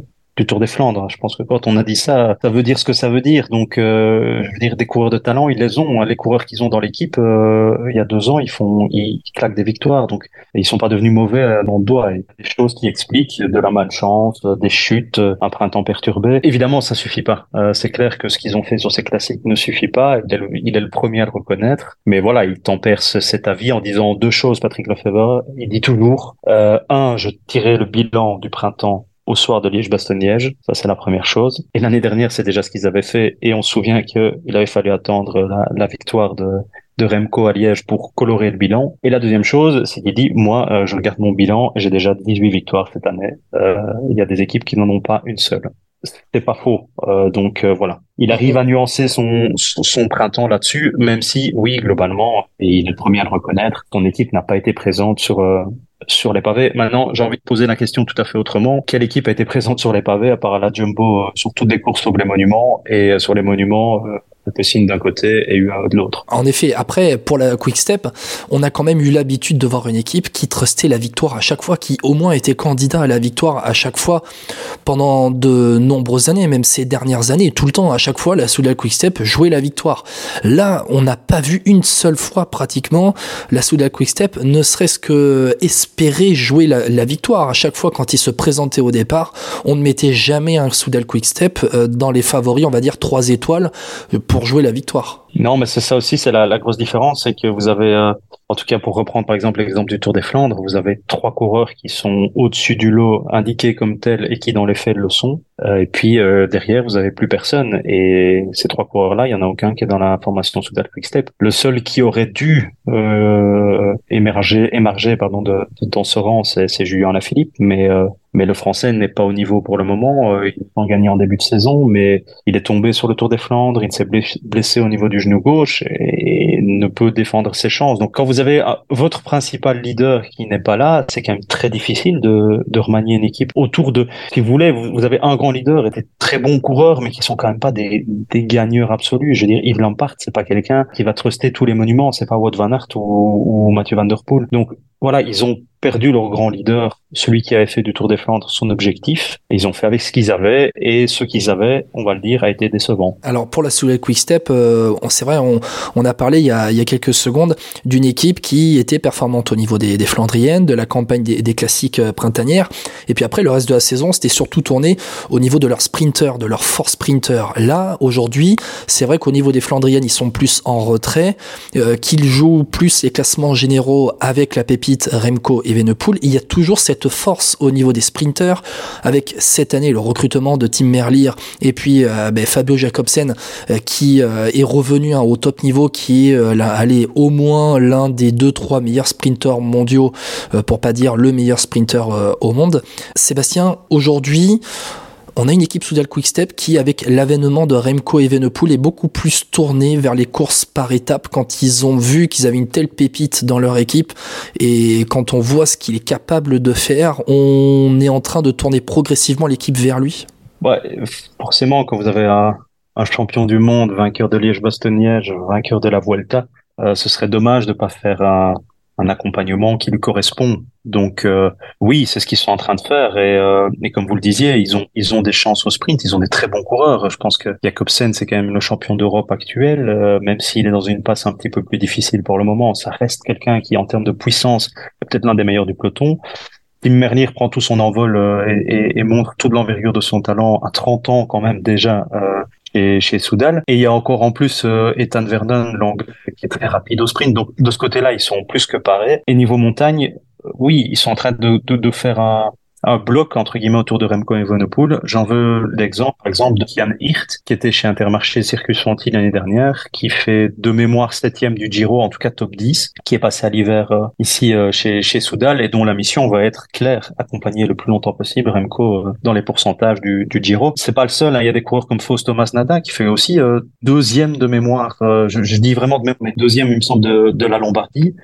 Speaker 7: du Tour des Flandres. Je pense que quand on a dit ça, ça veut dire ce que ça veut dire. Donc, euh, je veux dire, des coureurs de talent, ils les ont. Les coureurs qu'ils ont dans l'équipe, euh, il y a deux ans, ils font, ils claquent des victoires. Donc, ils sont pas devenus mauvais euh, dans le doigt. Il y a des choses qui expliquent de la malchance, euh, des chutes, euh, un printemps perturbé. Évidemment, ça suffit pas. Euh, c'est clair que ce qu'ils ont fait sur ces classiques ne suffit pas. Il est, le, il est le premier à le reconnaître. Mais voilà, il tempère ce- cet avis en disant deux choses, Patrick Lefebvre. Il dit toujours, un, je tirais le bilan du printemps au soir de Liège-Bastogne-Liège. Ça, c'est la première chose. Et l'année dernière, c'est déjà ce qu'ils avaient fait. Et on se souvient qu'il avait fallu attendre la, victoire de, Remco à Liège pour colorer le bilan. Et la deuxième chose, c'est qu'il dit, moi, euh, je regarde mon bilan j'ai déjà 18 victoires cette année. Euh, il y a des équipes qui n'en ont pas une seule. C'est pas faux. Euh, donc euh, voilà, il arrive à nuancer son, son, printemps là-dessus, même si, oui, globalement, et il est le premier à le reconnaître, ton équipe n'a pas été présente sur euh, sur les pavés. Maintenant, j'ai envie de poser la question tout à fait autrement. Quelle équipe a été présente sur les pavés à part la Jumbo sur toutes les courses sur les monuments et sur les monuments signe d'un côté et de l'autre.
Speaker 1: En effet, après, pour la Quick Step, on a quand même eu l'habitude de voir une équipe qui trustait la victoire à chaque fois, qui au moins était candidat à la victoire à chaque fois pendant de nombreuses années, même ces dernières années, tout le temps, à chaque fois, la Soudal Quick Step jouait la victoire. Là, on n'a pas vu une seule fois pratiquement la Soudal Quick Step, ne serait-ce que espérer jouer la, la, victoire. À chaque fois, quand il se présentait au départ, on ne mettait jamais un Soudal Quick Step euh, dans les favoris, on va dire trois étoiles, pour jouer la victoire.
Speaker 7: Non, mais c'est ça aussi, c'est la, la, grosse différence, c'est que vous avez, euh, en tout cas pour reprendre par exemple l'exemple du Tour des Flandres, vous avez trois coureurs qui sont au-dessus du lot, indiqués comme tels et qui dans les faits le sont. Euh, et puis euh, derrière, vous avez plus personne. Et ces trois coureurs-là, il y en a aucun qui est dans la formation Soudal Quickstep. Le seul qui aurait dû euh, émerger, émerger pardon, de, de, dans ce rang, c'est Julien Lafilippe, mais mais le français n'est pas au niveau pour le moment. il a gagné en début de saison, mais il est tombé sur le Tour des Flandres, il s'est blessé au niveau du genou gauche et ne peut défendre ses chances. Donc quand vous avez votre principal leader qui n'est pas là, c'est quand même très difficile de, de remanier une équipe autour de, si vous voulez, vous, vous avez un grand leaders étaient très bons coureurs, mais qui sont quand même pas des, des gagneurs absolus. Je veux dire, Yves Lampard, c'est pas quelqu'un qui va truster tous les monuments, c'est pas Wout van Aert ou, ou Mathieu Van Der Poel. Donc voilà, ils ont perdu leur grand leader, celui qui avait fait du Tour des Flandres son objectif. Ils ont fait avec ce qu'ils avaient, et ce qu'ils avaient, on va le dire, a été décevant.
Speaker 1: Alors pour la Souley Quick Step, euh, c'est vrai, on, on, a parlé il y a, il y a quelques secondes d'une équipe qui était performante au niveau des, des Flandriennes, de la campagne des, des, classiques euh, printanières, et puis après le reste de la saison, c'était surtout tourné au niveau de leurs sprinters, de leurs force sprinters. Là, aujourd'hui, c'est vrai qu'au niveau des Flandriennes, ils sont plus en retrait, euh, qu'ils jouent plus les classements généraux avec la pépite Remco Evenepoel, il y a toujours cette force au niveau des sprinters, avec cette année le recrutement de Tim Merlier et puis euh, ben, Fabio Jacobsen euh, qui euh, est revenu hein, au top niveau, qui est allé au moins l'un des deux trois meilleurs sprinters mondiaux, pour pas dire le meilleur sprinter au monde. Sébastien, aujourd'hui, on a une équipe Soudal Quickstep qui, avec l'avènement de Remco Evenepoel, est beaucoup plus tournée vers les courses par étapes quand ils ont vu qu'ils avaient une telle pépite dans leur équipe et quand on voit ce qu'il est capable de faire, on est en train de tourner progressivement l'équipe vers lui.
Speaker 7: Forcément, quand vous avez un, champion du monde, vainqueur de Liège-Bastogne-Liège, vainqueur de la Vuelta, euh, ce serait dommage de pas faire un accompagnement qui lui correspond. Donc euh, oui, c'est ce qu'ils sont en train de faire et, euh, et, comme vous le disiez, ils ont ils ont des chances au sprint, ils ont des très bons coureurs. Je pense que Jacobsen c'est quand même le champion d'Europe actuel, euh, même s'il est dans une passe un petit peu plus difficile pour le moment, ça reste quelqu'un qui en termes de puissance est peut-être l'un des meilleurs du peloton. Tim Merlier prend tout son envol et, et, et, montre toute l'envergure de son talent à 30 ans quand même déjà chez, chez Soudal. Et il y a encore en plus euh, Ethan Vernon, l'anglais, qui est très rapide au sprint. Donc de ce côté-là, ils sont plus que parés. Et niveau montagne, euh, oui, ils sont en train de, de, de faire un, un bloc entre guillemets autour de Remco Evenepoel. J'en veux l'exemple, par exemple, de Jan Hirt, qui était chez Intermarché Circus Fanti l'année dernière, qui fait de mémoire septième du Giro, en tout cas top 10, qui est passé à l'hiver euh, ici euh, chez, chez Soudal et dont la mission va être claire, accompagner le plus longtemps possible Remco euh, dans les pourcentages du, du Giro. C'est pas le seul, hein. il y a des coureurs comme Faust Thomas Nada qui fait aussi deuxième de mémoire, je, je, dis vraiment de mémoire, mais deuxième il me semble de, de la Lombardie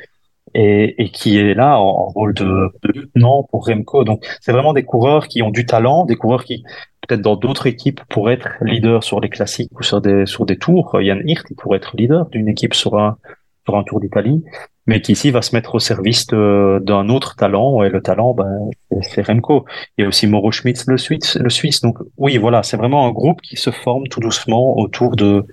Speaker 7: et, et, qui est là en, rôle de, de, lieutenant pour Remco. Donc c'est vraiment des coureurs qui ont du talent, des coureurs qui peut-être dans d'autres équipes pourraient être leaders sur les classiques ou sur des sur des tours. Yann Hirt il pourrait être leader d'une équipe sur un sur un Tour d'Italie, mais qui ici va se mettre au service d'un autre talent et le talent ben c'est Remco. Il y a aussi Mauro Schmitz le Suisse le Suisse. Donc oui voilà c'est vraiment un groupe qui se forme tout doucement autour de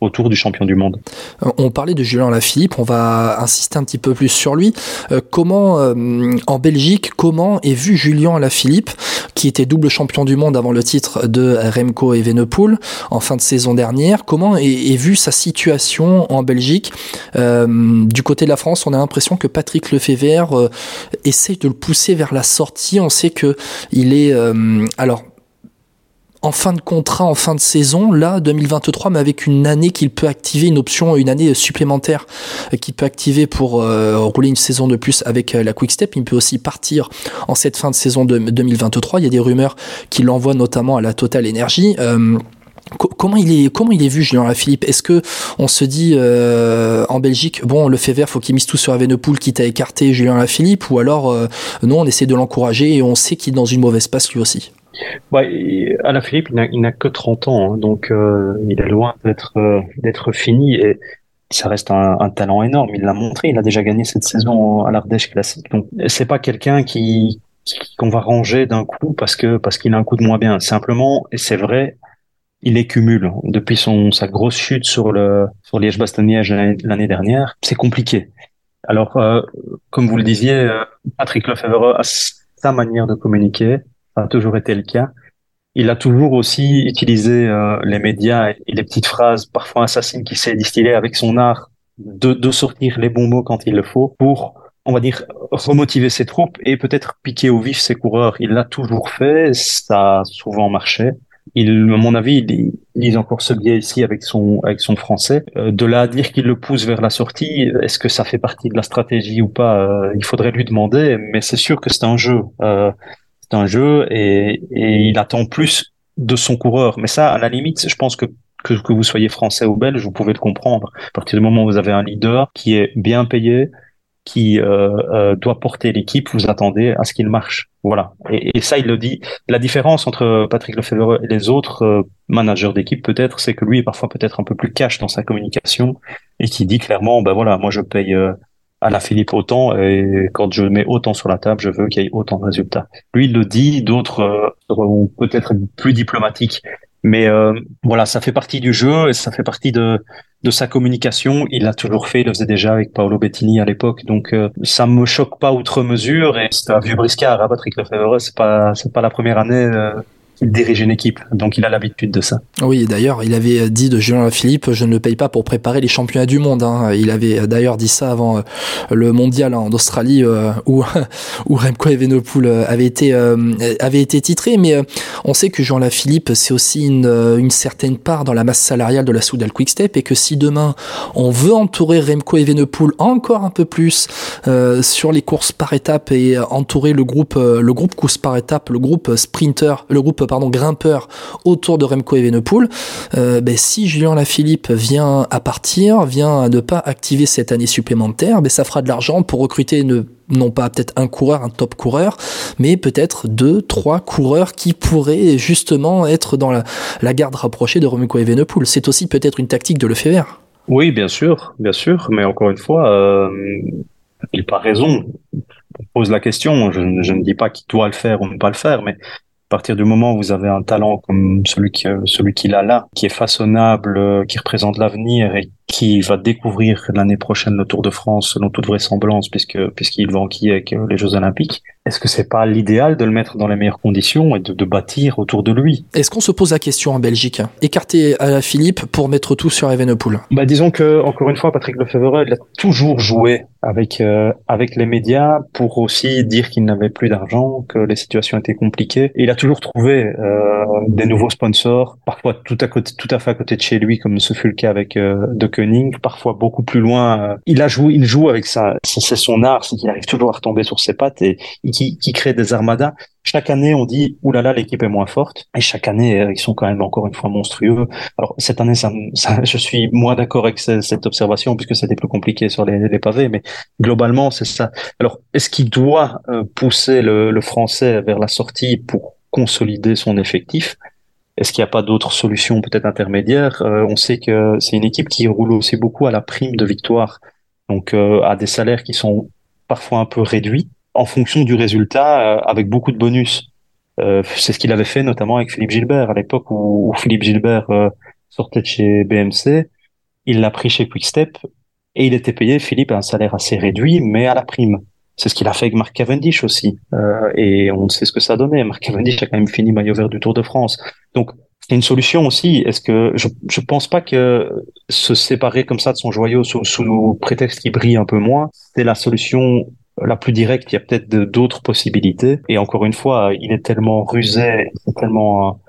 Speaker 7: autour du champion du monde.
Speaker 1: Euh, on parlait de Julien Lafilippe, on va insister un petit peu plus sur lui. Euh, comment, euh, en Belgique, comment est vu Julien Lafilippe, qui était double champion du monde avant le titre de Remco Evenepoel en fin de saison dernière, comment est, est vue sa situation en Belgique? Du côté de la France, on a l'impression que Patrick Lefebvre essaie de le pousser vers la sortie. On sait que il est, alors en fin de contrat, en fin de saison, là, 2023, mais avec une année qu'il peut activer, une option, une année supplémentaire euh, qu'il peut activer pour euh, rouler une saison de plus avec euh, la Quick Step. Il peut aussi partir en cette fin de saison de 2023. Il y a des rumeurs qui l'envoient notamment à la Total Energy. Comment il est vu Julien Philippe Est-ce que on se dit en Belgique bon le fait vert faut qu'il mise tout sur Evenepoel qui t'a écarté Julien Philippe ou alors non on essaie de l'encourager et on sait qu'il est dans une mauvaise passe lui aussi?
Speaker 7: Ouais, Alain Philippe, il n'a que 30 ans, hein, donc euh, il est loin d'être euh, d'être fini et ça reste un, un talent énorme. Il l'a montré, il a déjà gagné cette saison à l'Ardèche classique. Donc c'est pas quelqu'un qui qu'on va ranger d'un coup parce que parce qu'il a un coup de moins bien. Simplement, et c'est vrai, il les cumule depuis son sa grosse chute sur le sur Liège-Bastogne-Liège l'année dernière. C'est compliqué. Alors, euh, comme vous le disiez, Patrick Lefebvre a sa manière de communiquer a toujours été le cas. Il a toujours aussi utilisé euh, les médias et, les petites phrases parfois assassines qu'il sait distiller avec son art de, sortir les bons mots quand il le faut pour, on va dire, remotiver ses troupes et peut-être piquer au vif ses coureurs. Il l'a toujours fait, ça a souvent marché. Il, à mon avis, il, il encore ce biais ici avec son avec son français. Euh, de là à dire qu'il le pousse vers la sortie, est-ce que ça fait partie de la stratégie ou pas euh, Il faudrait lui demander, mais c'est sûr que c'est un jeu. C'est un jeu et, et, il attend plus de son coureur. Mais ça, à la limite, je pense que, que, que vous soyez français ou belge, vous pouvez le comprendre. À partir du moment où vous avez un leader qui est bien payé, qui euh, euh, doit porter l'équipe, vous attendez à ce qu'il marche. Voilà. Et, et, ça, il le dit. La différence entre Patrick Lefebvre et les autres euh, managers d'équipe, peut-être, c'est que lui est parfois peut-être un peu plus cash dans sa communication et qui dit clairement, ben voilà, moi je paye euh, à la Philippe autant et quand je mets autant sur la table, je veux qu'il y ait autant de résultats. Lui, il le dit, d'autres euh, seront peut-être plus diplomatiques, mais euh, voilà, ça fait partie du jeu et ça fait partie de de sa communication. Il l'a toujours fait, il le faisait déjà avec Paolo Bettini à l'époque, donc euh, ça me choque pas outre mesure. Et c'est un vieux briscard, hein, Patrick Lefebvre, c'est pas c'est pas la première année. Il dirige une équipe, donc il a l'habitude de ça.
Speaker 1: Oui, d'ailleurs, il avait dit de Julien Philippe, je ne le paye pas pour préparer les championnats du monde. Hein. Il avait d'ailleurs dit ça avant euh, le mondial en Australie euh, (laughs) où, où Remco Evenepoel euh, avait été, avait été titré. Mais on sait que Julien Philippe, c'est aussi une, une certaine part dans la masse salariale de la Soudal Quickstep et que si demain on veut entourer Remco Evenepoel encore un peu plus sur les courses par étapes et entourer le groupe, le groupe course par étape, le groupe sprinter, le groupe pardon, grimpeur autour de Remco Evenepoel, euh, ben, si Julien Lafilippe vient à partir, vient à ne pas activer cette année supplémentaire, ben, ça fera de l'argent pour recruter non pas peut-être un coureur, un top coureur, mais peut-être deux, trois coureurs qui pourraient justement être dans la, garde rapprochée de Remco Evenepoel. C'est aussi peut-être une tactique de le faire.
Speaker 7: Oui, bien sûr, bien sûr, mais encore une fois, euh, il n'a pas raison. On pose la question, je, je ne dis pas qu'il doit le faire ou ne pas le faire, mais à partir du moment où vous avez un talent comme celui qui, celui qu'il a là, qui est façonnable, euh, qui représente l'avenir et qui va découvrir l'année prochaine le Tour de France selon toute vraisemblance puisque puisqu'il va enquiller avec euh, les Jeux Olympiques. Est-ce que c'est pas l'idéal de le mettre dans les meilleures conditions et de, de bâtir autour de lui?
Speaker 1: Est-ce qu'on se pose la question en Belgique? Écarter à Philippe pour mettre tout sur Evenepoel
Speaker 7: Bah disons que encore une fois Patrick Lefebvre il a toujours joué avec euh, avec les médias pour aussi dire qu'il n'avait plus d'argent, que les situations étaient compliquées. Et il a toujours trouvé euh, des nouveaux sponsors, parfois tout à côté, tout à fait à côté de chez lui, comme ce fut le cas avec euh, De parfois beaucoup plus loin. Il a joué, il joue avec ça. C'est son art, c'est qu'il arrive toujours à retomber sur ses pattes et, qui, qui crée des armadas. Chaque année, on dit oulala, l'équipe est moins forte. Et chaque année, euh, ils sont quand même encore une fois monstrueux. Alors cette année, ça, ça je suis moins d'accord avec cette observation puisque c'était plus compliqué sur les, les pavés. Mais globalement, c'est ça. Alors, est-ce qu'il doit euh, pousser le, le français vers la sortie pour consolider son effectif? Est-ce qu'il n'y a pas d'autres solutions peut-être intermédiaires? Euh, On sait que c'est une équipe qui roule aussi beaucoup à la prime de victoire, donc euh, à des salaires qui sont parfois un peu réduits en fonction du résultat, euh, avec beaucoup de bonus. c'est ce qu'il avait fait notamment avec Philippe Gilbert à l'époque où, Philippe Gilbert sortait de chez BMC. il l'a pris chez Quickstep et il était payé, Philippe, un salaire assez réduit, mais à la prime. C'est ce qu'il a fait avec Mark Cavendish aussi. Euh, et on sait ce que ça a donné. Mark Cavendish a quand même fini maillot vert du Tour de France. Donc, c'est une solution aussi. Est-ce que je je pense pas que se séparer comme ça de son joyau sous, sous prétexte qu'il brille un peu moins, c'est la solution la plus directe. Il y a peut-être d'autres possibilités. Et encore une fois, il est tellement rusé, tellement,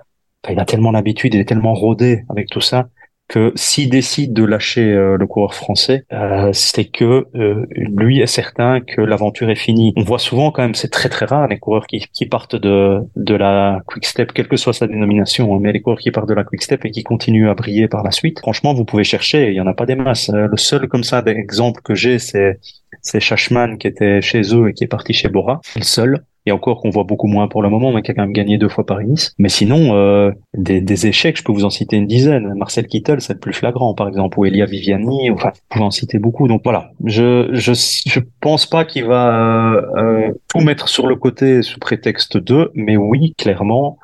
Speaker 7: il a tellement l'habitude, il est tellement rodé avec tout ça que s'il décide de lâcher euh, le coureur français, euh, c'est que euh, lui est certain que l'aventure est finie. On voit souvent quand même, c'est très très rare les coureurs qui, qui partent de de la quick step, quelle que soit sa dénomination, hein, mais les coureurs qui partent de la quick step et qui continuent à briller par la suite. Franchement, vous pouvez chercher, il y en a pas des masses. le seul comme ça d'exemple que j'ai, c'est c'est Shashman qui était chez eux et qui est parti chez Bora. Le seul et encore qu'on voit beaucoup moins pour le moment, mais qui a quand même gagné deux fois Paris-Nice. Mais sinon, euh, des, des, échecs, je peux vous en citer une dizaine. Marcel Kittel, c'est le plus flagrant, par exemple, ou Elia Viviani, enfin, vous pouvez en citer beaucoup. Donc voilà, je je, je pense pas qu'il va euh, euh, tout mettre sur le côté sous prétexte de, mais oui, clairement,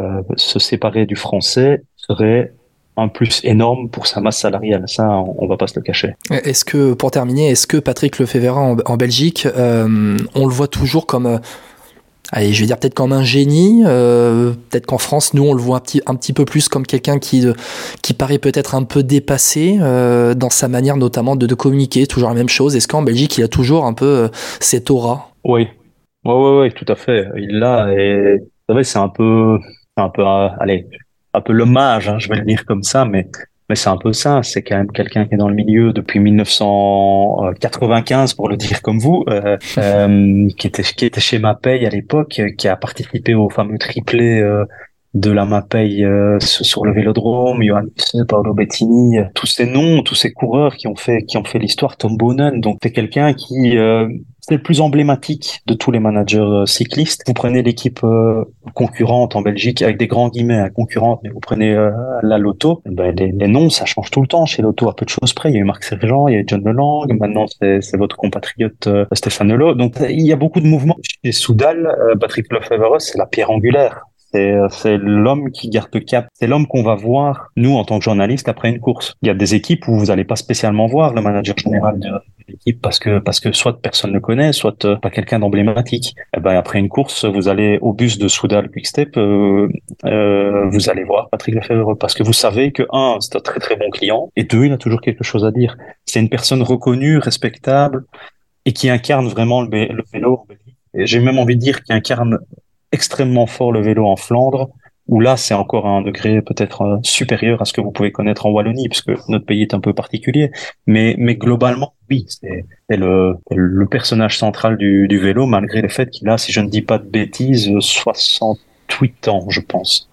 Speaker 7: euh, se séparer du français serait un plus énorme pour sa masse salariale. Ça, on, va pas se le cacher.
Speaker 1: Est-ce que, pour terminer, est-ce que Patrick Lefebvre en, en Belgique, euh, on le voit toujours comme euh, allez, je vais dire peut-être comme un génie. Euh, peut-être qu'en France, nous, on le voit un petit, un petit peu plus comme quelqu'un qui, qui paraît peut-être un peu dépassé euh, dans sa manière notamment de, de, communiquer. Toujours la même chose. Est-ce qu'en Belgique, il a toujours un peu euh, cette aura?
Speaker 7: Oui, oui, oui, oui, tout à fait. Il l'a et vous savez, c'est un peu, un peu, euh, allez, un peu l'hommage, hein, je vais le dire comme ça, mais mais c'est un peu ça, c'est quand même quelqu'un qui est dans le milieu depuis 1995, pour le dire comme vous, euh, (laughs) euh, qui, était, qui était chez Mapei à l'époque, qui a participé au fameux triplé euh, de la Mapei euh, sur le Vélodrome, Johan Paolo Bettini, tous ces noms, tous ces coureurs qui ont fait qui ont fait l'histoire, Tom Bonen, donc c'est quelqu'un qui c'est le plus emblématique de tous les managers euh, cyclistes. Vous prenez l'équipe euh, concurrente en Belgique avec des grands guillemets hein, concurrente, mais vous prenez euh, la Lotto, eh ben, les, les, noms ça change tout le temps chez Lotto à peu de choses près. Il y a eu Marc Sergent, il y a eu John Lelang, maintenant c'est votre compatriote Stéphane Lelot. Donc il y a beaucoup de mouvements. Chez Soudal, Patrick Lefebvre, c'est la pierre angulaire. C'est l'homme qui garde le cap. C'est l'homme qu'on va voir, nous, en tant que journalistes, après une course. Il y a des équipes où vous n'allez pas spécialement voir le manager général de, l'équipe parce que parce que soit personne ne connaît, soit euh, pas quelqu'un d'emblématique. Et eh ben après une course, vous allez au bus de Soudal Quickstep, euh, euh, vous allez voir Patrick Lefebvre parce que vous savez que un, c'est un très très bon client et deux, il a toujours quelque chose à dire. C'est une personne reconnue, respectable et qui incarne vraiment le, le vélo. J'ai même envie de dire qu'il incarne extrêmement fort le vélo en Flandre où là c'est encore un degré peut-être euh, supérieur à ce que vous pouvez connaître en Wallonie, puisque notre pays est un peu particulier. Mais, mais globalement, oui, c'est le, personnage central du, du vélo, malgré le fait qu'il a, si je ne dis pas de bêtises, 68 ans, je pense.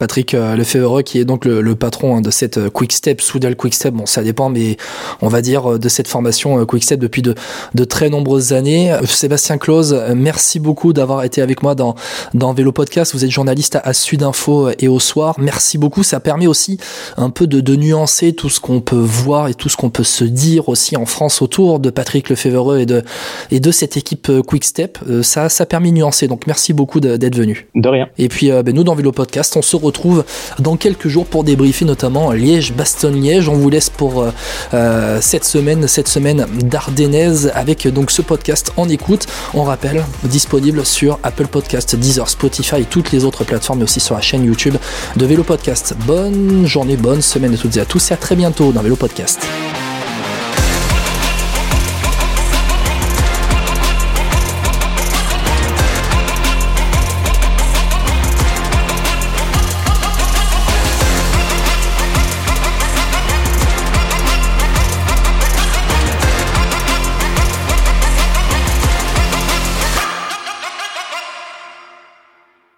Speaker 1: Patrick euh, Lefebvre, qui est donc le, le patron hein, de cette euh, Quick Step, Soudal Quick Step, bon ça dépend, mais on va dire euh, de cette formation Quick Step depuis de, de très nombreuses années. Sébastien Claus, merci beaucoup d'avoir été avec moi dans, dans Vélo Podcast. Vous êtes journaliste à, Sud Info et au soir. Merci beaucoup. Ça permet aussi un peu de, de nuancer tout ce qu'on peut voir et tout ce qu'on peut se dire aussi en France autour de Patrick Lefebvre et de, et de cette équipe Quick Step. Ça, ça permet de nuancer. Donc merci beaucoup d'être venu.
Speaker 7: De rien.
Speaker 1: Et puis ben, nous dans Vélo Podcast, on se retrouve retrouve dans quelques jours pour débriefer notamment Liège-Bastogne-Liège. On vous laisse pour euh, euh, cette semaine, cette semaine d'Ardennaise avec donc ce podcast en écoute. On rappelle, disponible sur Apple Podcast, Deezer, Spotify et toutes les autres plateformes, mais aussi sur la chaîne YouTube de Vélo Podcast. Bonne journée, bonne semaine à toutes et à tous et à très bientôt dans Vélo Podcast.